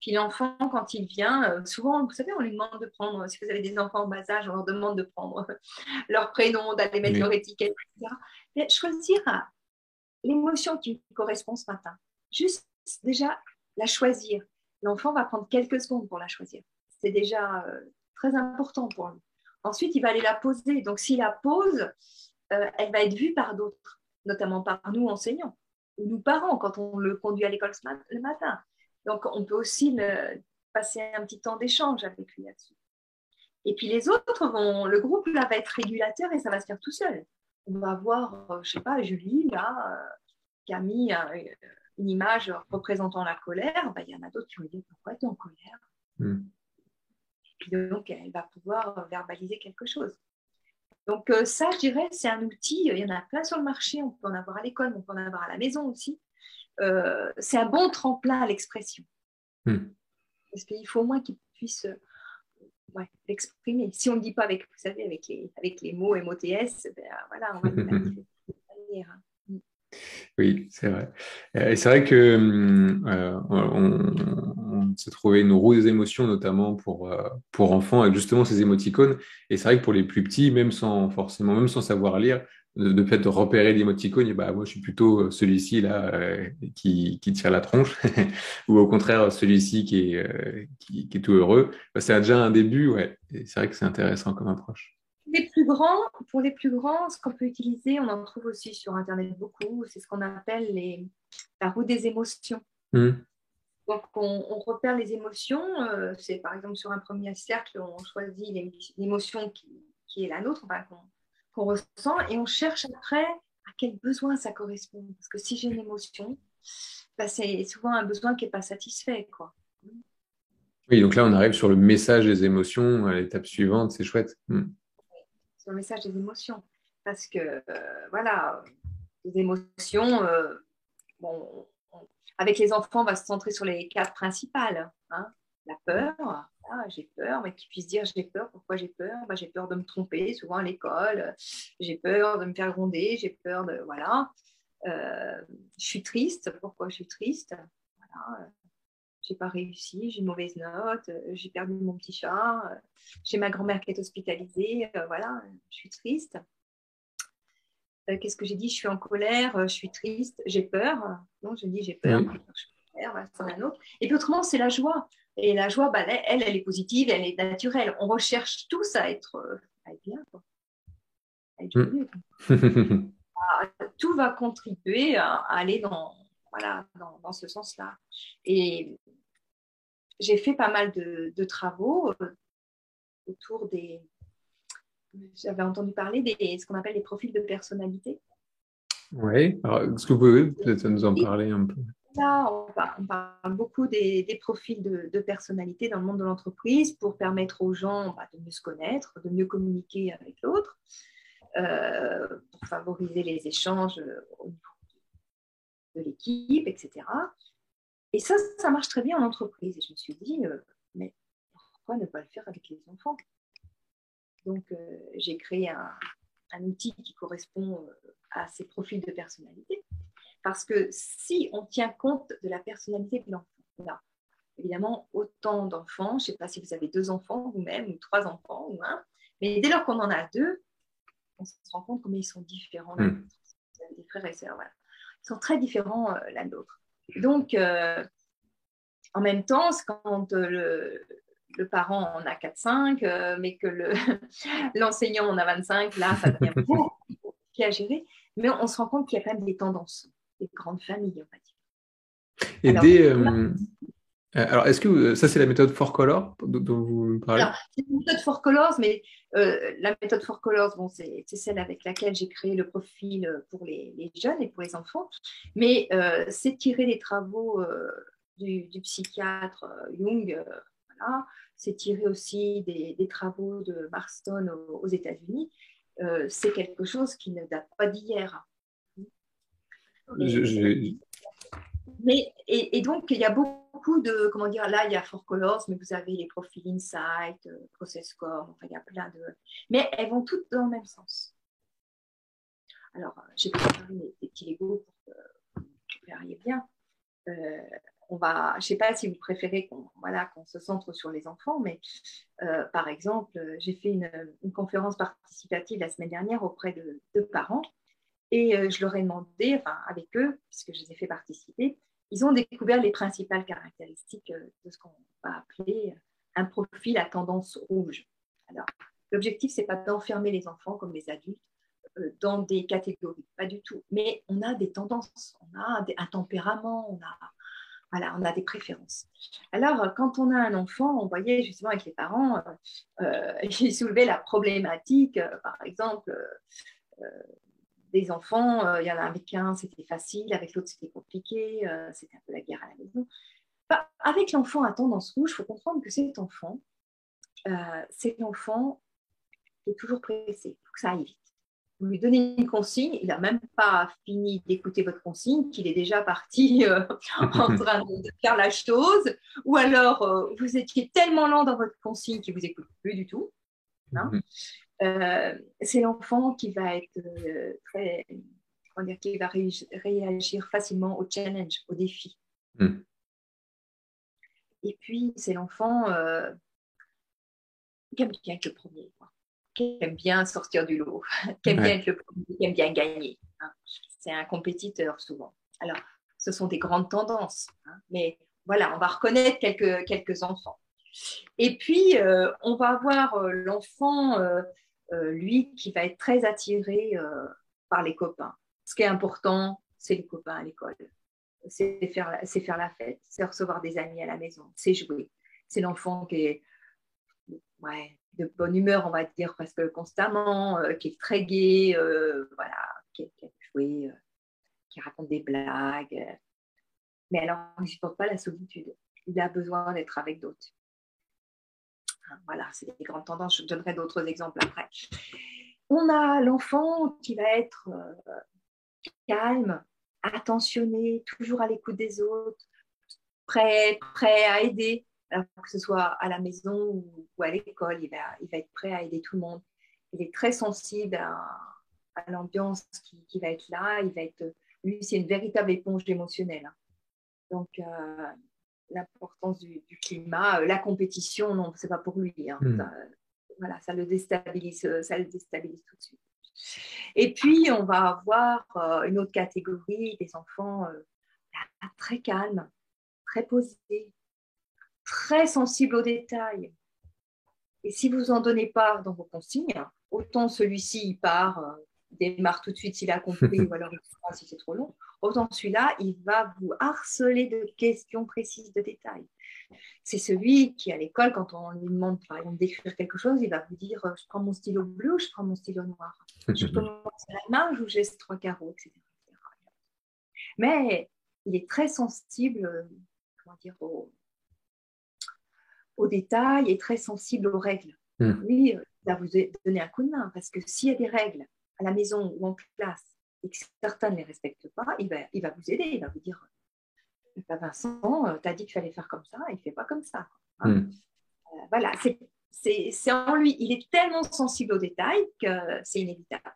Puis l'enfant, quand il vient, euh, souvent, vous savez, on lui demande de prendre, si vous avez des enfants en bas âge, on leur demande de prendre [LAUGHS] leur prénom, d'aller mettre leur étiquette, etc. Mais choisir l'émotion qui correspond ce matin. Juste déjà la choisir. L'enfant va prendre quelques secondes pour la choisir. C'est déjà euh, très important pour lui. Ensuite, il va aller la poser. Donc, s'il la pose, euh, elle va être vue par d'autres, notamment par nous enseignants ou nous parents quand on le conduit à l'école le matin. Donc, on peut aussi passer un petit temps d'échange avec lui là-dessus. Et puis les autres vont, le groupe là va être régulateur et ça va se faire tout seul. On va voir, euh, je sais pas, Julie là, euh, qui a mis une image représentant la colère. Ben, il y en a d'autres qui vont dire pourquoi tu es en colère? Hmm. Et puis donc elle va pouvoir verbaliser quelque chose. Donc euh, ça, je dirais, c'est un outil. Il y en a plein sur le marché. On peut en avoir à l'école, on peut en avoir à la maison aussi. Euh, c'est un bon tremplin à l'expression. Hmm. Parce qu'il faut au moins qu'il puisse euh, l'exprimer. Si on ne dit pas avec, vous savez, avec les, avec les mots MOTS, ben, voilà, on va le [LAUGHS] Oui, c'est vrai. Et c'est vrai que euh, on, s'est trouvé une roue des émotions, notamment pour, pour enfants, avec justement ces émoticônes. Et c'est vrai que pour les plus petits, même sans forcément, même sans savoir lire, de, de repérer l'émoticône, bah, moi je suis plutôt euh, celui-ci là euh, qui, qui, tire la tronche, [LAUGHS] ou au contraire celui-ci qui, est euh, qui, est tout heureux. Bah, c'est déjà un début, ouais. c'est vrai que c'est intéressant comme approche. Les plus grands, pour les plus grands, ce qu'on peut utiliser, on en trouve aussi sur Internet beaucoup, c'est ce qu'on appelle les, la roue des émotions. Mmh. Donc, on, repère les émotions. c'est par exemple sur un premier cercle, on choisit l'émotion qui, qui, est la nôtre, enfin, qu'on ressent et on cherche après à quel besoin ça correspond. Parce que si j'ai une émotion, bah, c'est souvent un besoin qui n'est pas satisfait. Quoi. Oui, donc là, on arrive sur le message des émotions, à l'étape suivante, c'est chouette. Hmm. Le message des émotions. Parce que, euh, voilà, les émotions, euh, bon, avec les enfants, on va se centrer sur les quatre principales. Hein. La peur, ah, j'ai peur, mais qu'ils puissent dire j'ai peur, pourquoi j'ai peur? Bah, J'ai peur de me tromper, souvent à l'école, j'ai peur de me faire gronder, j'ai peur de. Voilà. Euh, je suis triste, pourquoi je suis triste? Voilà. J'ai pas réussi, j'ai une mauvaise note, j'ai perdu mon petit chat, j'ai ma grand-mère qui est hospitalisée, voilà, je suis triste. Euh, qu'est-ce que j'ai dit? Je suis en colère, euh, je suis triste, j'ai peur. Non, je dis j'ai peur, c'est un autre. Et puis autrement, c'est la joie. Et la joie, bah, elle, elle est positive, elle est naturelle. On recherche tous à être, euh, à être bien. Mm. [LAUGHS] Ah, tout va contribuer à, aller dans, voilà, dans, ce sens-là. Et j'ai fait pas mal de, de travaux autour des, j'avais entendu parler des ce qu'on appelle les profils de personnalité. Oui, est-ce que vous pouvez peut-être nous en parler un peu? Là, on parle, beaucoup des, des profils de, de, personnalité dans le monde de l'entreprise pour permettre aux gens bah, de mieux se connaître, de mieux communiquer avec l'autre, euh, pour favoriser les échanges euh, au niveau de l'équipe, etc. Et ça, ça marche très bien en entreprise. Et je me suis dit, euh, mais pourquoi ne pas le faire avec les enfants? Donc, euh, j'ai créé un, outil qui correspond euh, à ces profils de personnalité. Parce que si on tient compte de la personnalité de l'enfant, évidemment autant d'enfants, je ne sais pas si vous avez deux enfants vous-même, ou trois enfants, ou un, mais dès lors qu'on en a deux, on se rend compte comment ils sont différents. Hmm. Des frères et sœurs, Ils sont très différents euh, l'un de l'autre. Donc, en même temps, quand le, le parent en a 4-5, euh, mais que [LAUGHS] l'enseignant en a 25, là, ça devient [LAUGHS] beaucoup à gérer. Mais on se rend compte qu'il y a quand même des tendances, des grandes familles, on va dire. Et alors, des, euh, alors, est-ce que ça, c'est la méthode for color dont vous parlez? C'est la méthode for colors, mais euh, la méthode for colors, bon, c'est celle avec laquelle j'ai créé le profil pour les, jeunes et pour les enfants. Mais c'est tirer des travaux du, du, psychiatre Jung c'est tiré aussi des, travaux de Marston aux, États-Unis. Euh, c'est quelque chose qui ne date pas d'hier. Mais, et, donc, il y a beaucoup de, comment dire, là, il y a Four Colors, mais vous avez les profils Insight, euh, Process Score, enfin, il y a plein de. Mais elles vont toutes dans le même sens. Alors, j'ai préparé des petits Legos pour que vous verriez bien. Euh, va, je ne sais pas si vous préférez qu'on voilà, qu'on se centre sur les enfants, mais euh, par exemple, j'ai fait une, conférence participative la semaine dernière auprès de, parents et euh, je leur ai demandé, enfin avec eux, puisque je les ai fait participer, ils ont découvert les principales caractéristiques euh, de ce qu'on va appeler un profil à tendance rouge. Alors, l'objectif, c'est pas d'enfermer les enfants comme les adultes dans des catégories, pas du tout. Mais on a des tendances, on a un tempérament, on a voilà, on a des préférences. Alors, quand on a un enfant, on voyait justement avec les parents, euh, euh [LAUGHS] j'ai soulevé la problématique, euh, par exemple, euh, des enfants, il y en a avec un, c'était facile, avec l'autre, c'était compliqué, c'était un peu la guerre à la maison. Avec l'enfant à tendance rouge, il faut comprendre que cet enfant, c'est l'enfant qui est toujours pressé, il faut que ça aille vite vous lui donnez une consigne, il n'a même pas fini d'écouter votre consigne, qu'il est déjà parti euh, [LAUGHS] en train de, faire la chose, ou alors euh, vous étiez tellement lent dans votre consigne qu'il ne vous écoute plus du tout. Hein. Euh, c'est l'enfant qui va être très, comment dire, qui va réagir facilement au challenge, au défi. Mhm. Et puis, c'est l'enfant qui aime bien être le premier. Quoi qui aime bien sortir du lot, [LAUGHS] qui aime bien être le premier, qui aime bien gagner. Hein. C'est un compétiteur souvent. Alors, ce sont des grandes tendances, hein. mais voilà, on va reconnaître quelques, quelques enfants. Et puis, euh, on va avoir euh, l'enfant, euh, lui, qui va être très attiré par les copains. Ce qui est important, c'est les copains à l'école. C'est faire, la fête, c'est recevoir des amis à la maison, c'est jouer. C'est l'enfant qui est de bonne humeur, on va dire presque constamment, euh, qui est très gai, euh, voilà, qui, qui, euh, qui raconte des blagues. Mais alors, il ne supporte pas la solitude. Il a besoin d'être avec d'autres. Voilà, c'est des grandes tendances. Je donnerai d'autres exemples après. On a l'enfant qui va être euh, calme, attentionné, toujours à l'écoute des autres, prêt, prêt à aider, que ce soit à la maison ou, à l'école, il va, il va être prêt à aider tout le monde. Il est très sensible à, l'ambiance qui, va être là. Il va être, lui, c'est une véritable éponge émotionnelle. Hein. Donc, euh, l'importance du, climat, euh, la compétition, non, c'est pas pour lui. Hein. Hmm. voilà, ça le déstabilise, ça le déstabilise tout de suite. Et puis, on va avoir euh, une autre catégorie des enfants très calmes, très posés, très sensibles aux détails. Et si vous en donnez pas dans vos consignes, autant celui-ci, il part, euh, démarre tout de suite s'il a compris, [LAUGHS] ou alors il si c'est trop long, autant celui-là, il va vous harceler de questions précises, de détails. C'est celui qui, à l'école, quand on lui demande, par exemple, d'écrire quelque chose, il va vous dire euh, Je prends mon stylo bleu, je prends mon stylo noir? [LAUGHS] Je commence à la main, je geste trois carreaux, etc., Mais il est très sensible, euh, comment dire, aux, aux détails et très sensible aux règles. Hmm. Lui, euh, il va vous donner un coup de main parce que s'il y a des règles à la maison ou en classe et que certains ne les respectent pas, il va, il va vous aider. Il va vous dire bah, Vincent, euh, tu as dit qu'il fallait faire comme ça, il ne fait pas comme ça. Hein. Hmm. Euh, voilà, c'est en lui. Il est tellement sensible aux détails que c'est inévitable.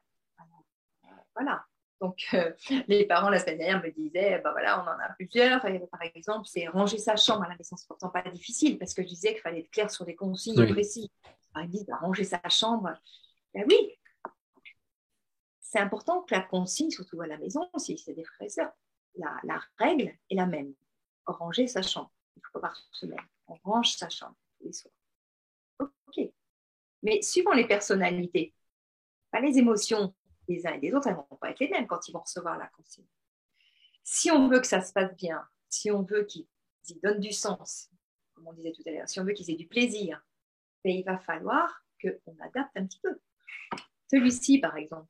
Voilà. Donc, euh, les parents, la semaine dernière, me disaient, bah voilà, on en a plusieurs. Et, par exemple, c'est ranger sa chambre à la maison. C'est pourtant pas difficile parce que je disais qu'il fallait être clair sur des consignes précises. ils disent, bah, ranger sa chambre. Ben oui, c'est important que la consigne, surtout à la maison, si c'est des frères et sœurs, la, règle est la même. Ranger sa chambre. Il faut par semaine. On range sa chambre tous les soirs. OK. Mais suivant les personnalités, pas les émotions les uns et les autres, elles ne vont pas être les mêmes quand ils vont recevoir la consigne. Si on veut que ça se passe bien, si on veut qu'ils donnent du sens, comme on disait tout à l'heure, si on veut qu'ils aient du plaisir, ben, il va falloir qu'on adapte un petit peu. Celui-ci, par exemple,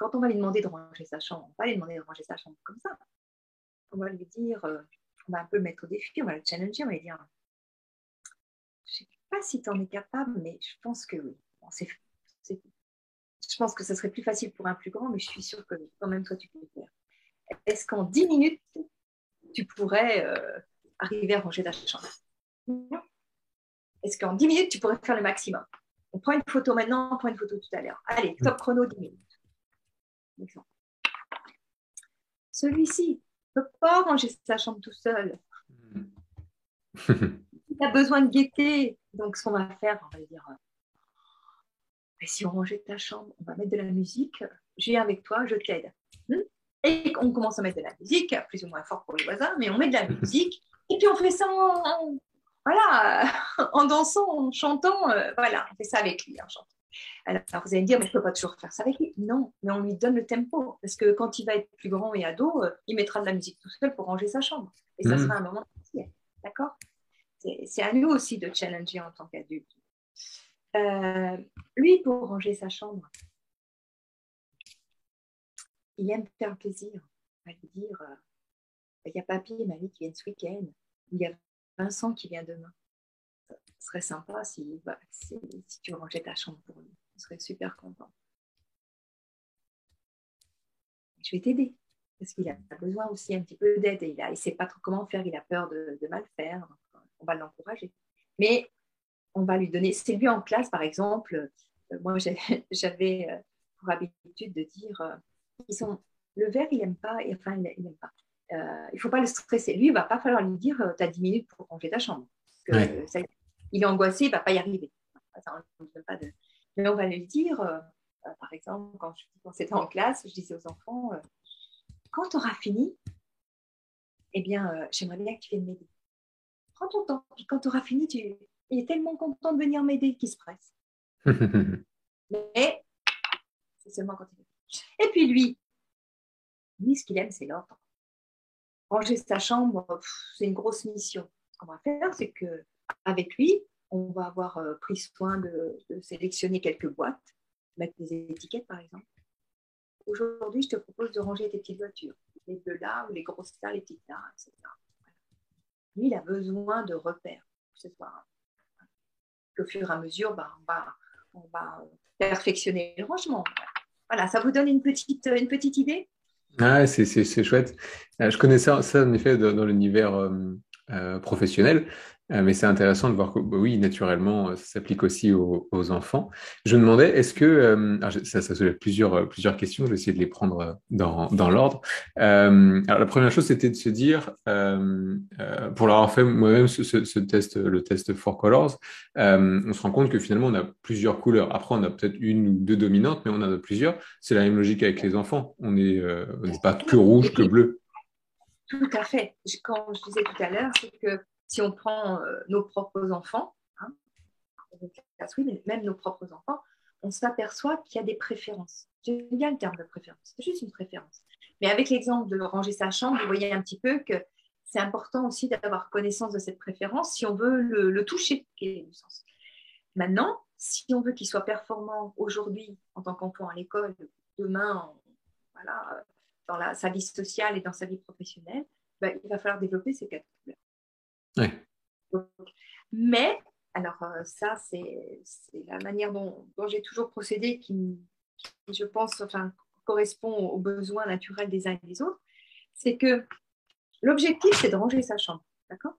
quand on va lui demander de ranger sa chambre, on va lui demander de ranger sa chambre comme ça. On va lui dire, euh, on va un peu le mettre au défi, on va le challenger, on va lui dire, je ne sais pas si tu en es capable, mais je pense que oui. je pense que ce serait plus facile pour un plus grand, mais je suis sûre que quand même toi, tu peux le faire. Est-ce qu'en 10 minutes, tu pourrais euh, arriver à ranger ta chambre? Est-ce qu'en 10 minutes, tu pourrais faire le maximum? On prend une photo maintenant, on prend une photo tout à l'heure. Allez, top chrono 10 minutes. Celui-ci ne peut pas ranger sa chambre tout seul. Il a besoin de gaieté. Donc, ce qu'on va faire, on va dire si on rangeait ta chambre, on va mettre de la musique, je viens avec toi, je t'aide. Hmm? Et on commence à mettre de la musique, plus ou moins fort pour les voisins, mais on met de la musique, et puis on fait ça en, voilà, [LAUGHS] en dansant, en chantant, euh, voilà, on fait ça avec lui en chantant. Alors, vous allez me dire, mais je ne peux pas toujours faire ça avec lui. Non, mais on lui donne le tempo. Parce que quand il va être plus grand et ado, euh, il mettra de la musique tout seul pour ranger sa chambre. Et ça hmm. sera un moment D'accord? C'est à nous aussi de challenger en tant qu'adulte. Euh, lui, pour ranger sa chambre, il aime faire plaisir. Il va lui dire euh, il y a papy et mamie qui viennent ce week-end, il y a Vincent qui vient demain. Ce serait sympa si, bah, si, tu rangeais ta chambre pour lui. Il serait super content. Je vais t'aider parce qu'il a besoin aussi un petit peu d'aide et il ne sait pas trop comment faire, il a peur de, de mal faire. on va l'encourager. Mais on va lui donner. C'est lui en classe, par exemple. Euh, moi, [LAUGHS] j'avais euh, pour habitude de dire euh, ils sont, le verre, il n'aime pas, enfin, il n'aime pas. il ne faut pas le stresser. Lui, il ne va pas falloir lui dire tu as 10 minutes pour ranger ta chambre. Il est angoissé, il ne va pas y arriver. Mais on va lui dire, par exemple, quand, quand c'était en classe, je disais aux enfants quand tu auras fini, eh bien, j'aimerais bien que tu viennes m'aider. Prends ton temps. Puis quand tu auras fini, tu, il est tellement content de venir m'aider qu'il se presse. [LAUGHS] Mais c'est seulement quand il veut. Et puis lui, lui, ce qu'il aime, c'est l'ordre. Ranger sa chambre, c'est une grosse mission. Ce qu'on va faire, c'est que avec lui, on va avoir euh, pris soin de, sélectionner quelques boîtes, mettre des étiquettes par exemple. Aujourd'hui, je te propose de ranger tes petites voitures. les bleus là, ou les grosses là, les petites là, etc. Lui, il a besoin de repères. Ce soit au fur et à mesure, bah, on, va, on va perfectionner le rangement. Voilà, ça vous donne une petite, une petite idée? Ah, c'est chouette. Euh, je connaissais ça, en effet dans, l'univers euh, professionnel. Euh, mais c'est intéressant de voir que, bah oui, naturellement, ça s'applique aussi aux, enfants. Je me demandais, est-ce que, euh, ça, ça soulève plusieurs, plusieurs questions, je vais essayer de les prendre dans, dans l'ordre. Euh, alors, la première chose, c'était de se dire, pour l'avoir fait moi-même ce, ce, test, le test Four Colors, on se rend compte que finalement, on a plusieurs couleurs. Après, on a peut-être une ou deux dominantes, mais on en a plusieurs. C'est la même logique avec les enfants. On n'est pas que rouge, que bleu. Tout à fait. Quand je disais tout à l'heure, c'est que si on prend euh, nos propres enfants, hein, même nos propres enfants, on s'aperçoit qu'il y a des préférences. J'aime bien le terme de préférence, c'est juste une préférence. Mais avec l'exemple de ranger sa chambre, vous voyez un petit peu que c'est important aussi d'avoir connaissance de cette préférence si on veut le, toucher. Maintenant, si on veut qu'il soit performant aujourd'hui en tant qu'enfant à l'école, demain, voilà, dans sa vie sociale et dans sa vie professionnelle, ben, il va falloir développer ces quatre couleurs mais, alors euh, ça, c'est la manière dont, j'ai toujours procédé qui, je pense, enfin, correspond aux besoins naturels des uns et des autres. C'est que l'objectif, c'est de ranger sa chambre. D'accord?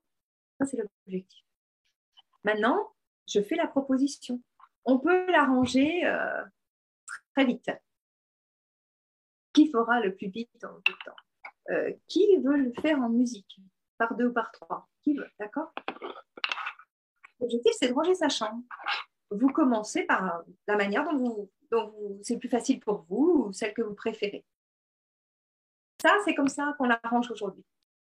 Ça, c'est l'objectif. Maintenant, je fais la proposition. On peut la ranger euh, très vite. Qui fera le plus vite en tout temps? Euh, Qui veut le faire en musique? Par deux ou par trois qui veut, d'accord? L'objectif, c'est de ranger sa chambre. Vous commencez par la manière dont, vous, dont c'est plus facile pour vous ou celle que vous préférez. Ça, c'est comme ça qu'on l'arrange aujourd'hui.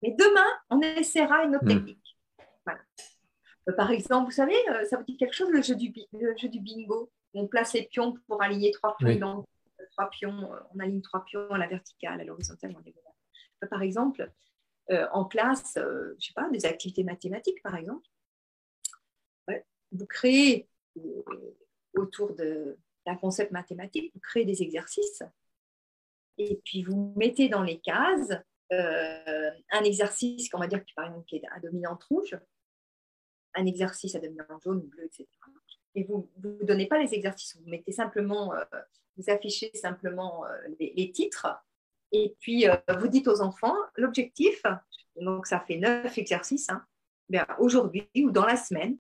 Mais demain, on essaiera une autre hmm. technique. Euh, par exemple, vous savez, euh, ça vous dit quelque chose, le jeu du, le jeu du bingo? On place les pions pour aligner trois pions. trois pions on aligne trois pions à la verticale, à l'horizontale, Par exemple, euh, en classe, euh, je sais pas, des activités mathématiques, par exemple. Vous créez euh, autour d'un concept mathématique, vous créez des exercices et puis vous mettez dans les cases un exercice qu'on va dire par exemple qui est à dominante rouge, un exercice à dominante jaune, bleu, etc. Et vous ne donnez pas les exercices, vous mettez simplement, vous affichez simplement les, titres et puis, euh, vous dites aux enfants, l'objectif, donc ça fait neuf exercices, hein, aujourd'hui ou dans la semaine,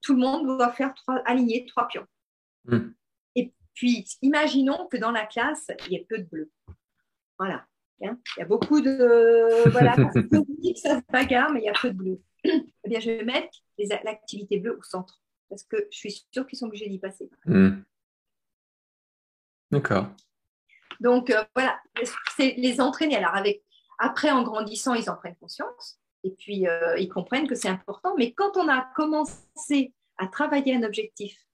tout le monde doit faire trois, aligner trois pions. Hmm. Et puis, imaginons que dans la classe, il y ait peu de bleus. Voilà. Hein. il y a beaucoup de. [LAUGHS] Voilà, que ça se bagarre, mais il y a peu de bleus. eh bien, je vais mettre l'activité bleue au centre parce que je suis sûre qu'ils sont obligés d'y passer. Hmm. D'accord. Donc euh, voilà, c'est les entraîner. Alors avec, après, en grandissant, ils en prennent conscience et puis euh, ils comprennent que c'est important. Mais quand on a commencé à travailler un objectif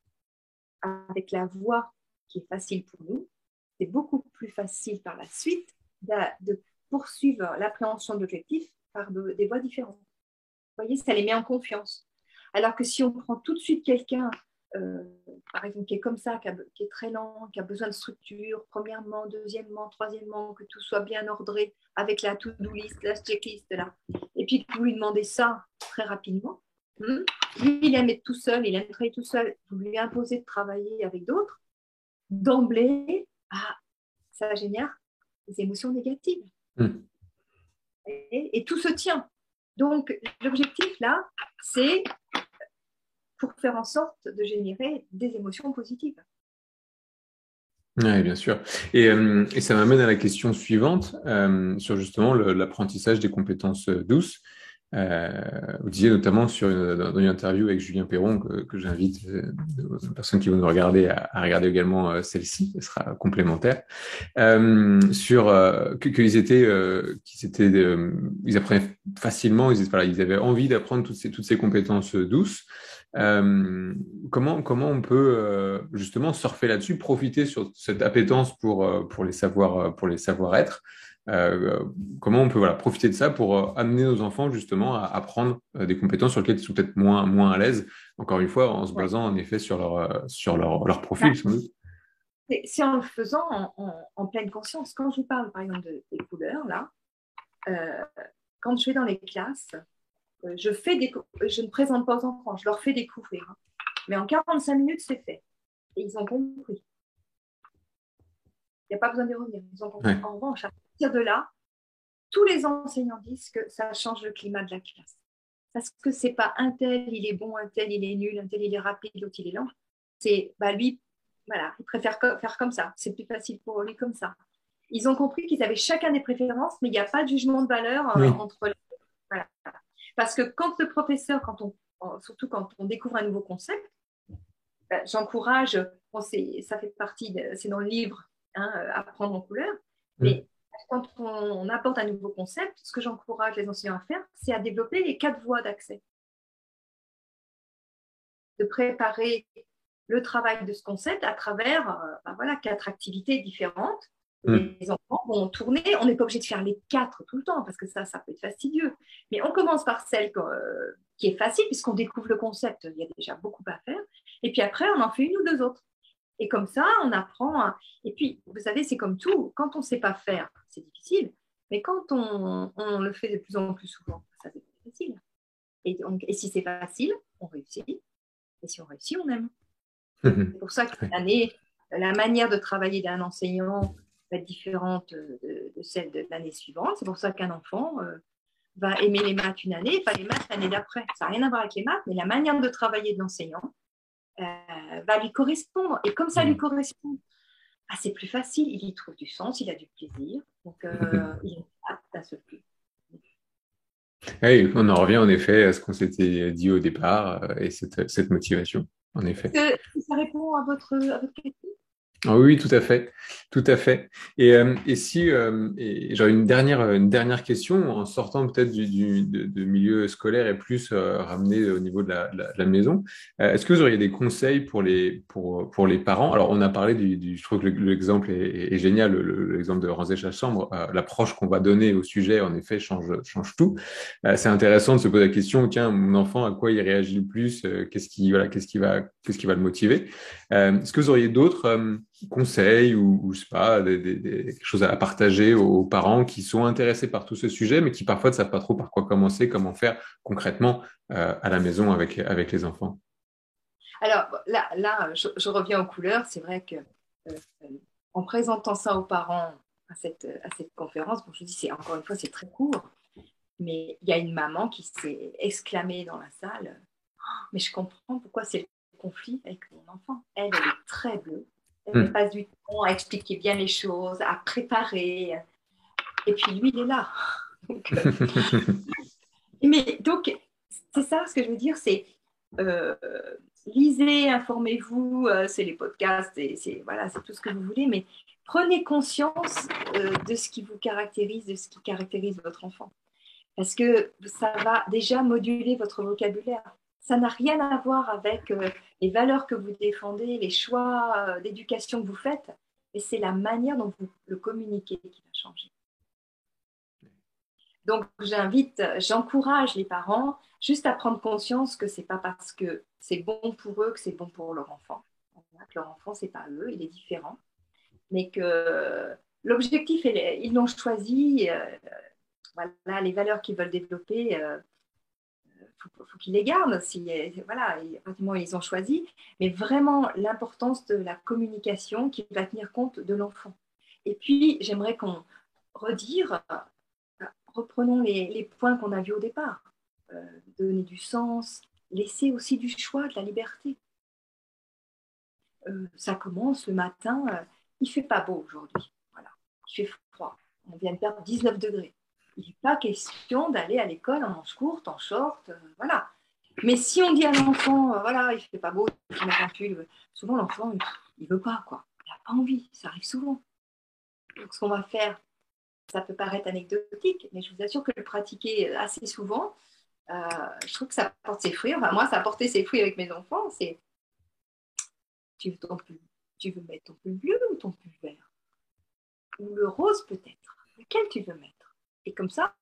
avec la voie qui est facile pour nous, c'est beaucoup plus facile par la suite de, poursuivre l'appréhension d'objectifs par des voies différentes. Vous voyez, ça les met en confiance. Alors que si on prend tout de suite quelqu'un euh, par exemple, qui est comme ça, qui, est très lent, qui a besoin de structure, premièrement, deuxièmement, troisièmement, que tout soit bien ordré avec la to-do list, la checklist là. Et puis que vous lui demandez ça très rapidement. Hmm, lui, il aime être tout seul, il aime travailler tout seul. Vous lui imposez de travailler avec d'autres. D'emblée, ah, ça génère des émotions négatives. Hmm. et tout se tient. Donc, l'objectif là, c'est pour faire en sorte de générer des émotions positives. Oui, bien sûr. Et, euh, ça m'amène à la question suivante euh, sur justement l'apprentissage des compétences douces. Euh, vous disiez notamment dans une interview avec Julien Perron que, j'invite les personnes qui vont nous regarder à, regarder également celle-ci, ce sera complémentaire, sur qu'ils étaient, qu'ils ils apprenaient facilement, ils, ils avaient envie d'apprendre toutes ces, toutes ces compétences douces. Euh, comment, comment on peut euh, justement surfer là-dessus, profiter sur cette appétence pour, euh, pour les savoir pour les savoir-être Comment on peut voilà, profiter de ça pour amener nos enfants justement à apprendre des compétences sur lesquelles ils sont peut-être moins, moins à l'aise, encore une fois, en se basant en effet sur leur, sur leur, leur profil, c'est en le faisant en, pleine conscience. Quand je vous parle, par exemple, des couleurs, là, quand je vais dans les classes, je, fais des, je ne présente pas aux enfants, je leur fais découvrir. Hein. Mais en 45 minutes, c'est fait. Et ils ont compris. Il n'y a pas besoin de revenir. Ils ont compris. En revanche, à partir de là, tous les enseignants disent que ça change le climat de la classe. Parce que c'est pas un tel, il est bon, un tel, il est nul, un tel, il est rapide, l'autre, il est lent. C'est, bah, lui, voilà, il préfère faire comme ça. C'est plus facile pour lui comme ça. Ils ont compris qu'ils avaient chacun des préférences, mais il n'y a pas de jugement de valeur euh, entre les. Voilà. Parce que quand le professeur, quand on, surtout quand on découvre un nouveau concept, bah, j'encourage, ça fait partie, c'est dans le livre, hein, euh, Apprendre en couleur, mais quand on, apporte un nouveau concept, ce que j'encourage les enseignants à faire, c'est à développer les quatre voies d'accès. De préparer le travail de ce concept à travers euh, bah voilà, quatre activités différentes. Hmm. Les enfants vont tourner, on n'est pas obligé de faire les quatre tout le temps parce que ça, ça peut être fastidieux. Mais on commence par celle euh, qui est facile puisqu'on découvre le concept, il y a déjà beaucoup à faire. Et puis après, on en fait une ou deux autres. Et comme ça, on apprend. Et puis, vous savez, c'est comme tout. Quand on ne sait pas faire, c'est difficile. Mais quand on, on, le fait de plus en plus souvent, ça c'est facile. Et, et si c'est facile, on réussit. Et si on réussit, on aime. Mhm. C'est pour ça que l'année, la manière de travailler d'un enseignant va être différente de, celle de l'année suivante. C'est pour ça qu'un enfant euh, va aimer les maths une année et pas les maths l'année d'après. Ça n'a rien à voir avec les maths, mais la manière de travailler de l'enseignant euh, va lui correspondre. Et comme ça lui mhm. correspond, ah, c'est plus facile. Il y trouve du sens, il a du plaisir. Donc, euh, mhm. il est d'un seul coup. Oui, on en revient en effet à ce qu'on s'était dit au départ et cette, cette motivation en effet. ça répond à votre, à votre question? Ah oui, tout à fait, tout à fait. Et, euh, et si euh, j'aurais une dernière, une dernière question en sortant peut-être du, du de, milieu scolaire et plus euh, ramené au niveau de la, la, maison. Euh, est-ce que vous auriez des conseils pour les pour pour les parents? Alors on a parlé du, du je trouve que l'exemple est, génial, l'exemple de sa chambre. L'approche qu'on va donner au sujet, en effet, change change tout. C'est intéressant de se poser la question tiens, mon enfant, à quoi il réagit le plus? Qu'est-ce qui voilà, qu'est-ce qui va qu'est-ce qui va le motiver? Est-ce que vous auriez d'autres conseils ou, je sais pas, des, chose à partager aux parents qui sont intéressés par tout ce sujet, mais qui parfois ne savent pas trop par quoi commencer, comment faire concrètement euh, à la maison avec, avec les enfants Alors là, là je, reviens aux couleurs. C'est vrai que euh, en présentant ça aux parents à cette, à cette conférence, je dis, c'est encore une fois, c'est très court, mais il y a une maman qui s'est exclamée dans la salle, oh, mais je comprends pourquoi c'est le conflit avec mon enfant. Elle, elle est très bleue elle hmm. passe du temps à expliquer bien les choses, à préparer. Et puis lui, il est là. [LAUGHS] Euh, [LAUGHS] mais donc, c'est ça ce que je veux dire, c'est euh, lisez, informez-vous, euh, c'est les podcasts, et c'est voilà, c'est tout ce que vous voulez, mais prenez conscience de ce qui vous caractérise, de ce qui caractérise votre enfant. Parce que ça va déjà moduler votre vocabulaire ça n'a rien à voir avec euh, les valeurs que vous défendez, les choix euh, d'éducation que vous faites, mais c'est la manière dont vous le communiquez qui va changer. Donc j'invite, j'encourage les parents juste à prendre conscience que c'est pas parce que c'est bon pour eux que c'est bon pour leur enfant. Que leur enfant c'est pas eux, il est différent, mais que l'objectif ils l'ont choisi. Euh, voilà, les valeurs qu'ils veulent développer, faut, faut qu'ils les gardent. Si, voilà, ils ont choisi. Mais vraiment, l'importance de la communication qui va tenir compte de l'enfant. Et puis, j'aimerais qu'on redire, reprenons les, points qu'on a vus au départ. Euh, donner du sens, laisser aussi du choix, de la liberté. Euh, ça commence le matin, euh, il fait pas beau aujourd'hui. Voilà, il fait froid. On vient de perdre 19 degrés il n'est pas question d'aller à l'école en manche courte, en short, euh, voilà. Mais si on dit à l'enfant, euh, voilà, il ne fait pas beau, il met un pull, souvent l'enfant, il ne veut pas, quoi. Il n'a pas envie, ça arrive souvent. Donc ce qu'on va faire, ça peut paraître anecdotique, mais je vous assure que le pratiquer assez souvent, euh, je trouve que ça porte ses fruits. Enfin, moi, ça a porté ses fruits avec mes enfants. C'est tu veux, ton pull, tu veux mettre ton pull bleu ou ton pull vert? Ou le rose peut-être Lequel tu veux mettre? Et comme ça,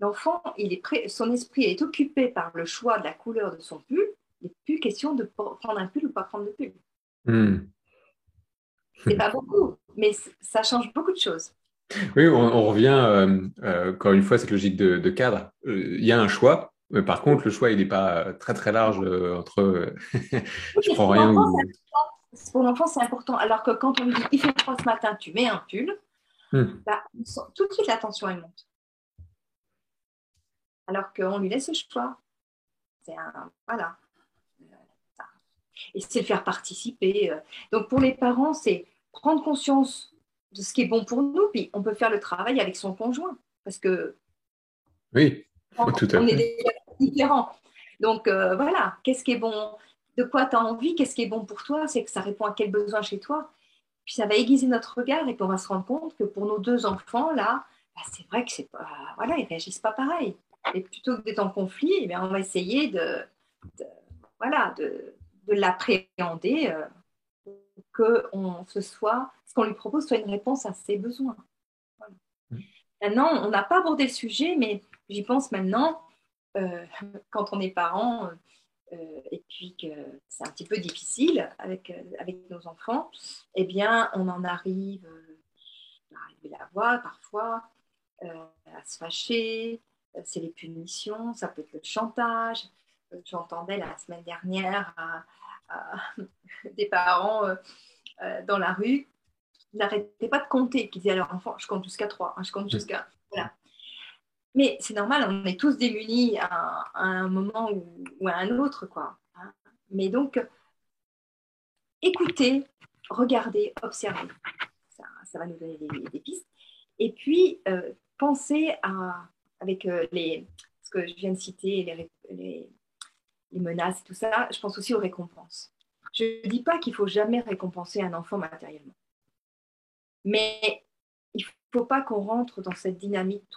l'enfant, il est prêt, son esprit est occupé par le choix de la couleur de son pull. Il n'est plus question de prendre un pull ou pas prendre de pull. Hmm. C'est pas beaucoup, mais ça change beaucoup de choses. Oui, on, revient euh, euh, encore une fois à cette logique de, cadre. Euh, il y a un choix, mais par contre, le choix, il n'est pas très très large entre [LAUGHS] je prends rien Pour l'enfant, c'est important. Alors que quand on lui dit il fait froid ce matin, tu mets un pull, hmm. bah, tout de suite l'attention elle monte. Alors qu'on lui laisse le choix. C'est un. Voilà. Et c'est le faire participer. Donc pour les parents, c'est prendre conscience de ce qui est bon pour nous, puis on peut faire le travail avec son conjoint, parce que oui, on, tout à on est différents. Donc euh, voilà, qu'est-ce qui est bon, de quoi tu as envie, qu'est-ce qui est bon pour toi, c'est que ça répond à quel besoin chez toi. Puis ça va aiguiser notre regard et puis on va se rendre compte que pour nos deux enfants, là, bah, c'est vrai que c'est pas, voilà, ils réagissent pas pareil. Et plutôt que d'être en conflit, eh bien, on va essayer de, voilà, de, de l'appréhender euh, que on se soit, ce qu'on lui propose soit une réponse à ses besoins. Mm. Maintenant, on n'a pas abordé le sujet, mais j'y pense maintenant, euh, quand on est parent euh, et puis que c'est un petit peu difficile avec, avec nos enfants, eh bien, on en arrive à la voix parfois, à se fâcher, c'est les punitions, ça peut être le chantage. J'entendais la semaine dernière [LAUGHS] des parents euh, dans la rue, ils n'arrêtaient pas de compter, qui disaient à leur enfant, je compte jusqu'à 3, hein, je compte jusqu'à... Voilà. Mais c'est normal, on est tous démunis à, un moment ou, à un autre, quoi. Hein. Mais donc, écoutez, regardez, observez. Ça, va nous donner des, pistes. Et puis, euh, pensez à, avec euh, les, ce que je viens de citer, les, les, les menaces et tout ça, je pense aussi aux récompenses. Je ne dis pas qu'il faut jamais récompenser un enfant matériellement. Mais il ne faut pas qu'on rentre dans cette dynamique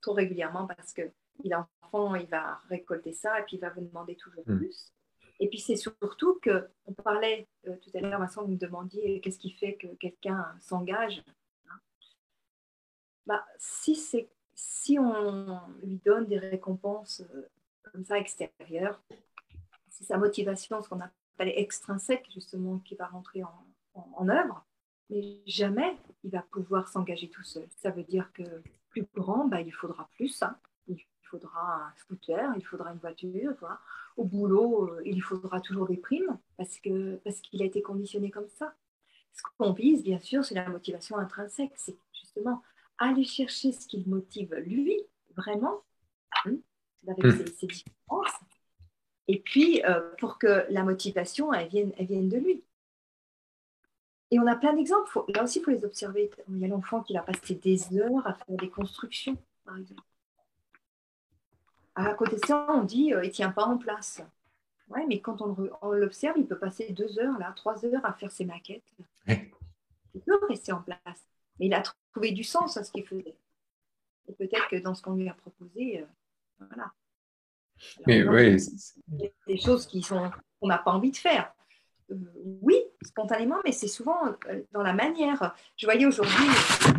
trop régulièrement parce que l'enfant, il va récolter ça et puis il va vous demander toujours hmm. plus. Et puis c'est surtout que, on parlait euh, tout à l'heure, Vincent, vous me demandiez qu'est-ce qui fait que quelqu'un s'engage. Hein. bah, si, si on lui donne des récompenses euh, comme ça extérieures, c'est sa motivation, ce qu'on appelle extrinsèque, justement, qui va rentrer en, œuvre. Mais jamais il va pouvoir s'engager tout seul. Ça veut dire que plus grand, bah, il faudra plus. Hein. Il faudra un scooter, il faudra une voiture. Au boulot, euh, il faudra toujours des primes parce qu'il parce qu'il a été conditionné comme ça. Ce qu'on vise, bien sûr, c'est la motivation intrinsèque. C'est justement aller chercher ce qui le motive lui, vraiment, hein, avec hmm. ses, ses différences, et puis, euh, pour que la motivation, elle vienne, elle vienne de lui. Et on a plein d'exemples. Là aussi, il faut les observer. Il y a l'enfant qui a passé des heures à faire des constructions, par exemple. À côté de ça, on dit euh, il ne tient pas en place. Ouais, mais quand on, l'observe, il peut passer deux heures, là, trois heures à faire ses maquettes. Il peut rester en place. Mais il a trouvé du sens à ce qu'il faisait. Et peut-être que dans ce qu'on lui a proposé, euh, voilà, mais oui. Des choses qui sont qu'on n'a pas envie de faire. Euh, oui, spontanément, mais c'est souvent euh, dans la manière. Je voyais aujourd'hui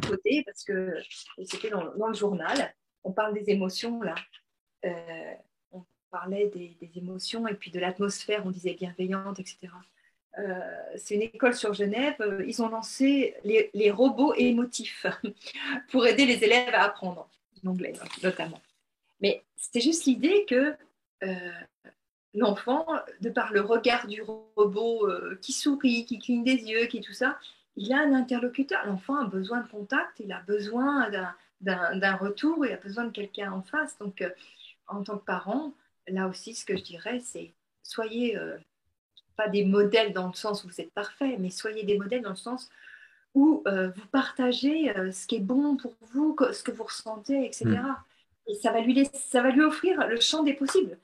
côté parce que c'était dans, le journal. On parle des émotions là. Euh, on parlait des, émotions et puis de l'atmosphère. On disait bienveillante, etc. c'est une école sur Genève. Ils ont lancé les, robots émotifs [LAUGHS] pour aider les élèves à apprendre l'anglais notamment. Mais c'est juste l'idée que euh, l'enfant, de par le regard du robot euh, qui sourit, qui cligne des yeux, qui tout ça, il a un interlocuteur. L'enfant a besoin de contact, il a besoin d'un retour, il a besoin de quelqu'un en face. Donc, euh, en tant que parent, là aussi, ce que je dirais, c'est soyez pas des modèles dans le sens où vous êtes parfait, mais soyez des modèles dans le sens où vous partagez ce qui est bon pour vous, ce que vous ressentez, etc et ça va, lui ça va lui offrir le champ des possibles.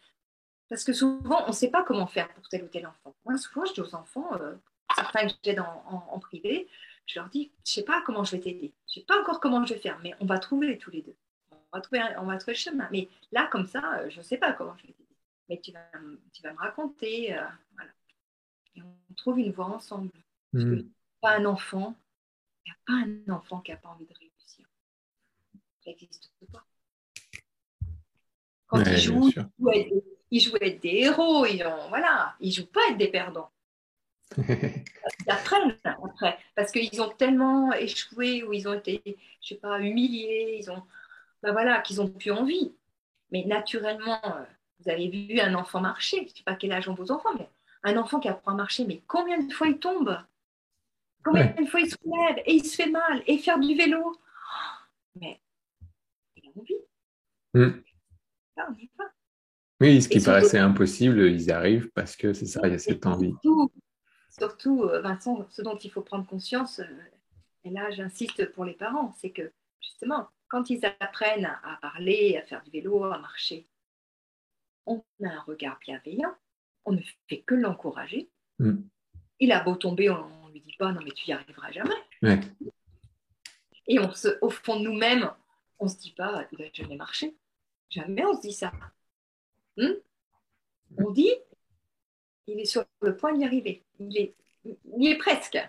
Parce que souvent, on ne sait pas comment faire pour tel ou tel enfant. Moi, souvent, je dis aux enfants, euh, certains que j'aide en, privé, je leur dis, je ne sais pas comment je vais t'aider. Je ne sais pas encore comment je vais faire, mais on va trouver tous les deux. On va trouver, on va trouver le chemin. Mais là, comme ça, euh, je ne sais pas comment je vais t'aider. Mais tu vas, tu vas me raconter. Euh, voilà. Et on trouve une voie ensemble. Parce que mmh. pas un enfant, il n'y a pas un enfant qui n'a pas envie de réussir. Ça n'existe pas. Quand ils jouent, ils jouent, être, des héros, ils, voilà, ils jouent pas être des perdants. [LAUGHS] ils apprennent après, parce qu'ils ont tellement échoué ou ils ont été, je sais pas, humiliés, ils ont, ben voilà, qu'ils ont plus envie. Mais naturellement, euh, vous avez vu un enfant marcher, je ne sais pas quel âge ont vos enfants, mais un enfant qui apprend à marcher, mais combien de fois il tombe? Combien de fois il se lève et il se fait mal et faire du vélo? Mais il a envie. Hmm. Oui, ce qui paraissait impossible, ils y arrivent parce que c'est ça, il y a cette envie. Surtout, euh, Vincent, ce dont il faut prendre conscience, euh, et là j'insiste pour les parents, c'est que justement, quand ils apprennent à parler, à faire du vélo, à marcher, on a un regard bienveillant, on ne fait que l'encourager. Hmm. Il a beau tomber, on ne lui dit pas non mais tu y arriveras jamais. Et on se, au fond de nous-mêmes, on ne se dit pas il va jamais marcher. Jamais on se dit ça. Hmm? on dit il est sur le point d'y arriver. Il, est, il y est presque.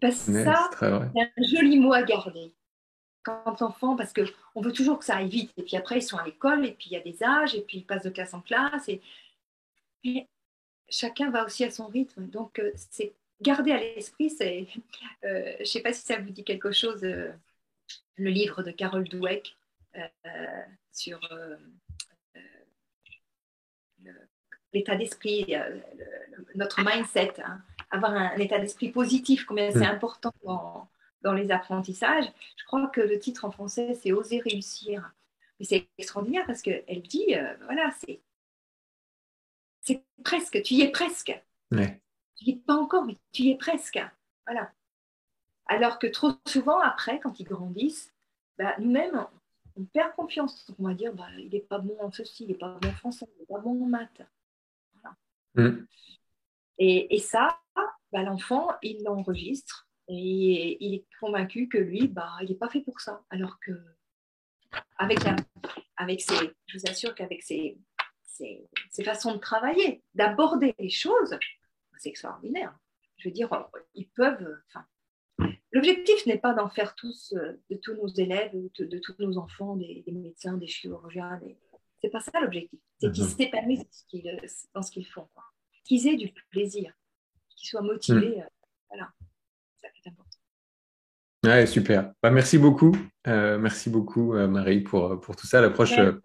Parce que ça, c'est un joli mot à garder quand enfant, parce qu'on veut toujours que ça aille vite. Et puis après, ils sont à l'école, et puis il y a des âges, et puis ils passent de classe en classe. Et, chacun va aussi à son rythme. Donc, euh, c'est garder à l'esprit, c'est, [LAUGHS] euh, je ne sais pas si ça vous dit quelque chose, euh, le livre de Carol Dweck sur l'état d'esprit, notre mindset, hein. avoir un, état d'esprit positif, combien c'est mm. important dans, dans les apprentissages. Je crois que le titre en français, c'est Oser réussir. Mais c'est extraordinaire parce qu'elle dit, voilà, c'est, c'est presque, tu y es presque. Tu n'y es pas encore, mais tu y es presque. Voilà. Alors que trop souvent, après, quand ils grandissent, bah, nous-mêmes, on perd confiance. On va dire, bah, il n'est pas bon en ceci, il n'est pas bon en français, il n'est pas bon en maths. Mm. Et, et, ça, bah, l'enfant, il l'enregistre et il est convaincu que lui, bah, il n'est pas fait pour ça. Alors que, avec, avec ses, je vous assure qu'avec ses, ses, façons de travailler, d'aborder les choses, c'est extraordinaire. Je veux dire, ils peuvent. Enfin, L'objectif n'est pas d'en faire tous, de tous nos élèves, de, tous nos enfants, des, médecins, des chirurgiens. Des... C'est pas ça l'objectif. C'est qu'ils s'épanouissent dans ce qu'ils font. Qu'ils aient du plaisir, qu'ils soient motivés. Euh, voilà. Ouais, super. Bah, merci beaucoup. Euh, merci beaucoup, euh, Marie, pour, pour tout ça. L'approche euh,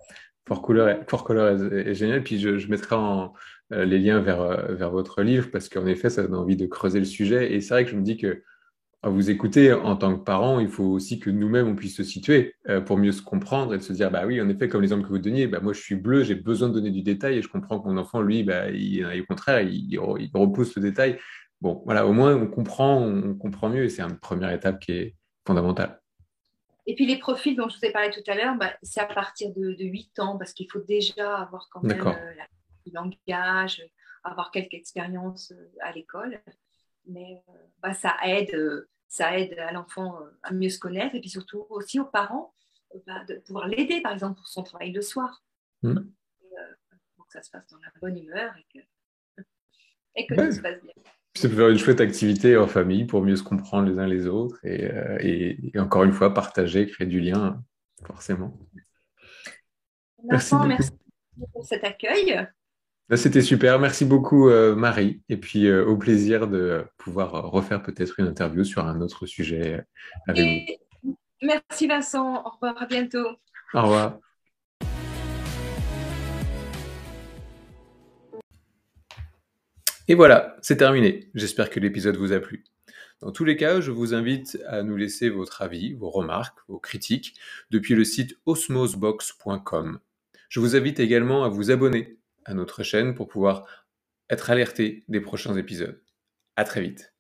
Fort Couleur, est, est, géniale. Puis je, je mettrai en, les liens vers, vers votre livre parce qu'en effet, ça donne envie de creuser le sujet. Et c'est vrai que je me dis que à vous écouter en tant que parent, il faut aussi que nous-mêmes, on puisse se situer pour mieux se comprendre et de se dire, bah oui, en effet, comme l'exemple que vous donniez, bah, moi, je suis bleu, j'ai besoin de donner du détail et je comprends que mon enfant, lui, bah, il, au contraire, il, il repousse le détail bon, voilà, au moins on comprend, on comprend mieux et c'est une première étape qui est fondamentale. Et puis les profils dont je vous ai parlé tout à l'heure, bah, c'est à partir de, 8 ans parce qu'il faut déjà avoir quand même euh, le langage, avoir quelques expériences euh, à l'école. Mais euh, bah, ça, aide, ça aide à l'enfant à mieux se connaître et puis surtout aussi aux parents bah, de pouvoir l'aider, par exemple, pour son travail le soir. Mmh. pour que ça se passe dans la bonne humeur et que, et que tout se passe bien. Ça peut faire une chouette activité en famille pour mieux se comprendre les uns les autres et, euh, encore une fois partager, créer du lien, forcément. Merci, merci pour cet accueil. Bah, c'était super. Merci beaucoup, euh, Marie. Et puis, euh, au plaisir de pouvoir refaire peut-être une interview sur un autre sujet avec vous. Merci, Vincent. Au revoir. À bientôt. Au revoir. Et voilà, c'est terminé. J'espère que l'épisode vous a plu. Dans tous les cas, je vous invite à nous laisser votre avis, vos remarques, vos critiques depuis le site osmosbox.com. Je vous invite également à vous abonner à notre chaîne pour pouvoir être alerté des prochains épisodes. À très vite.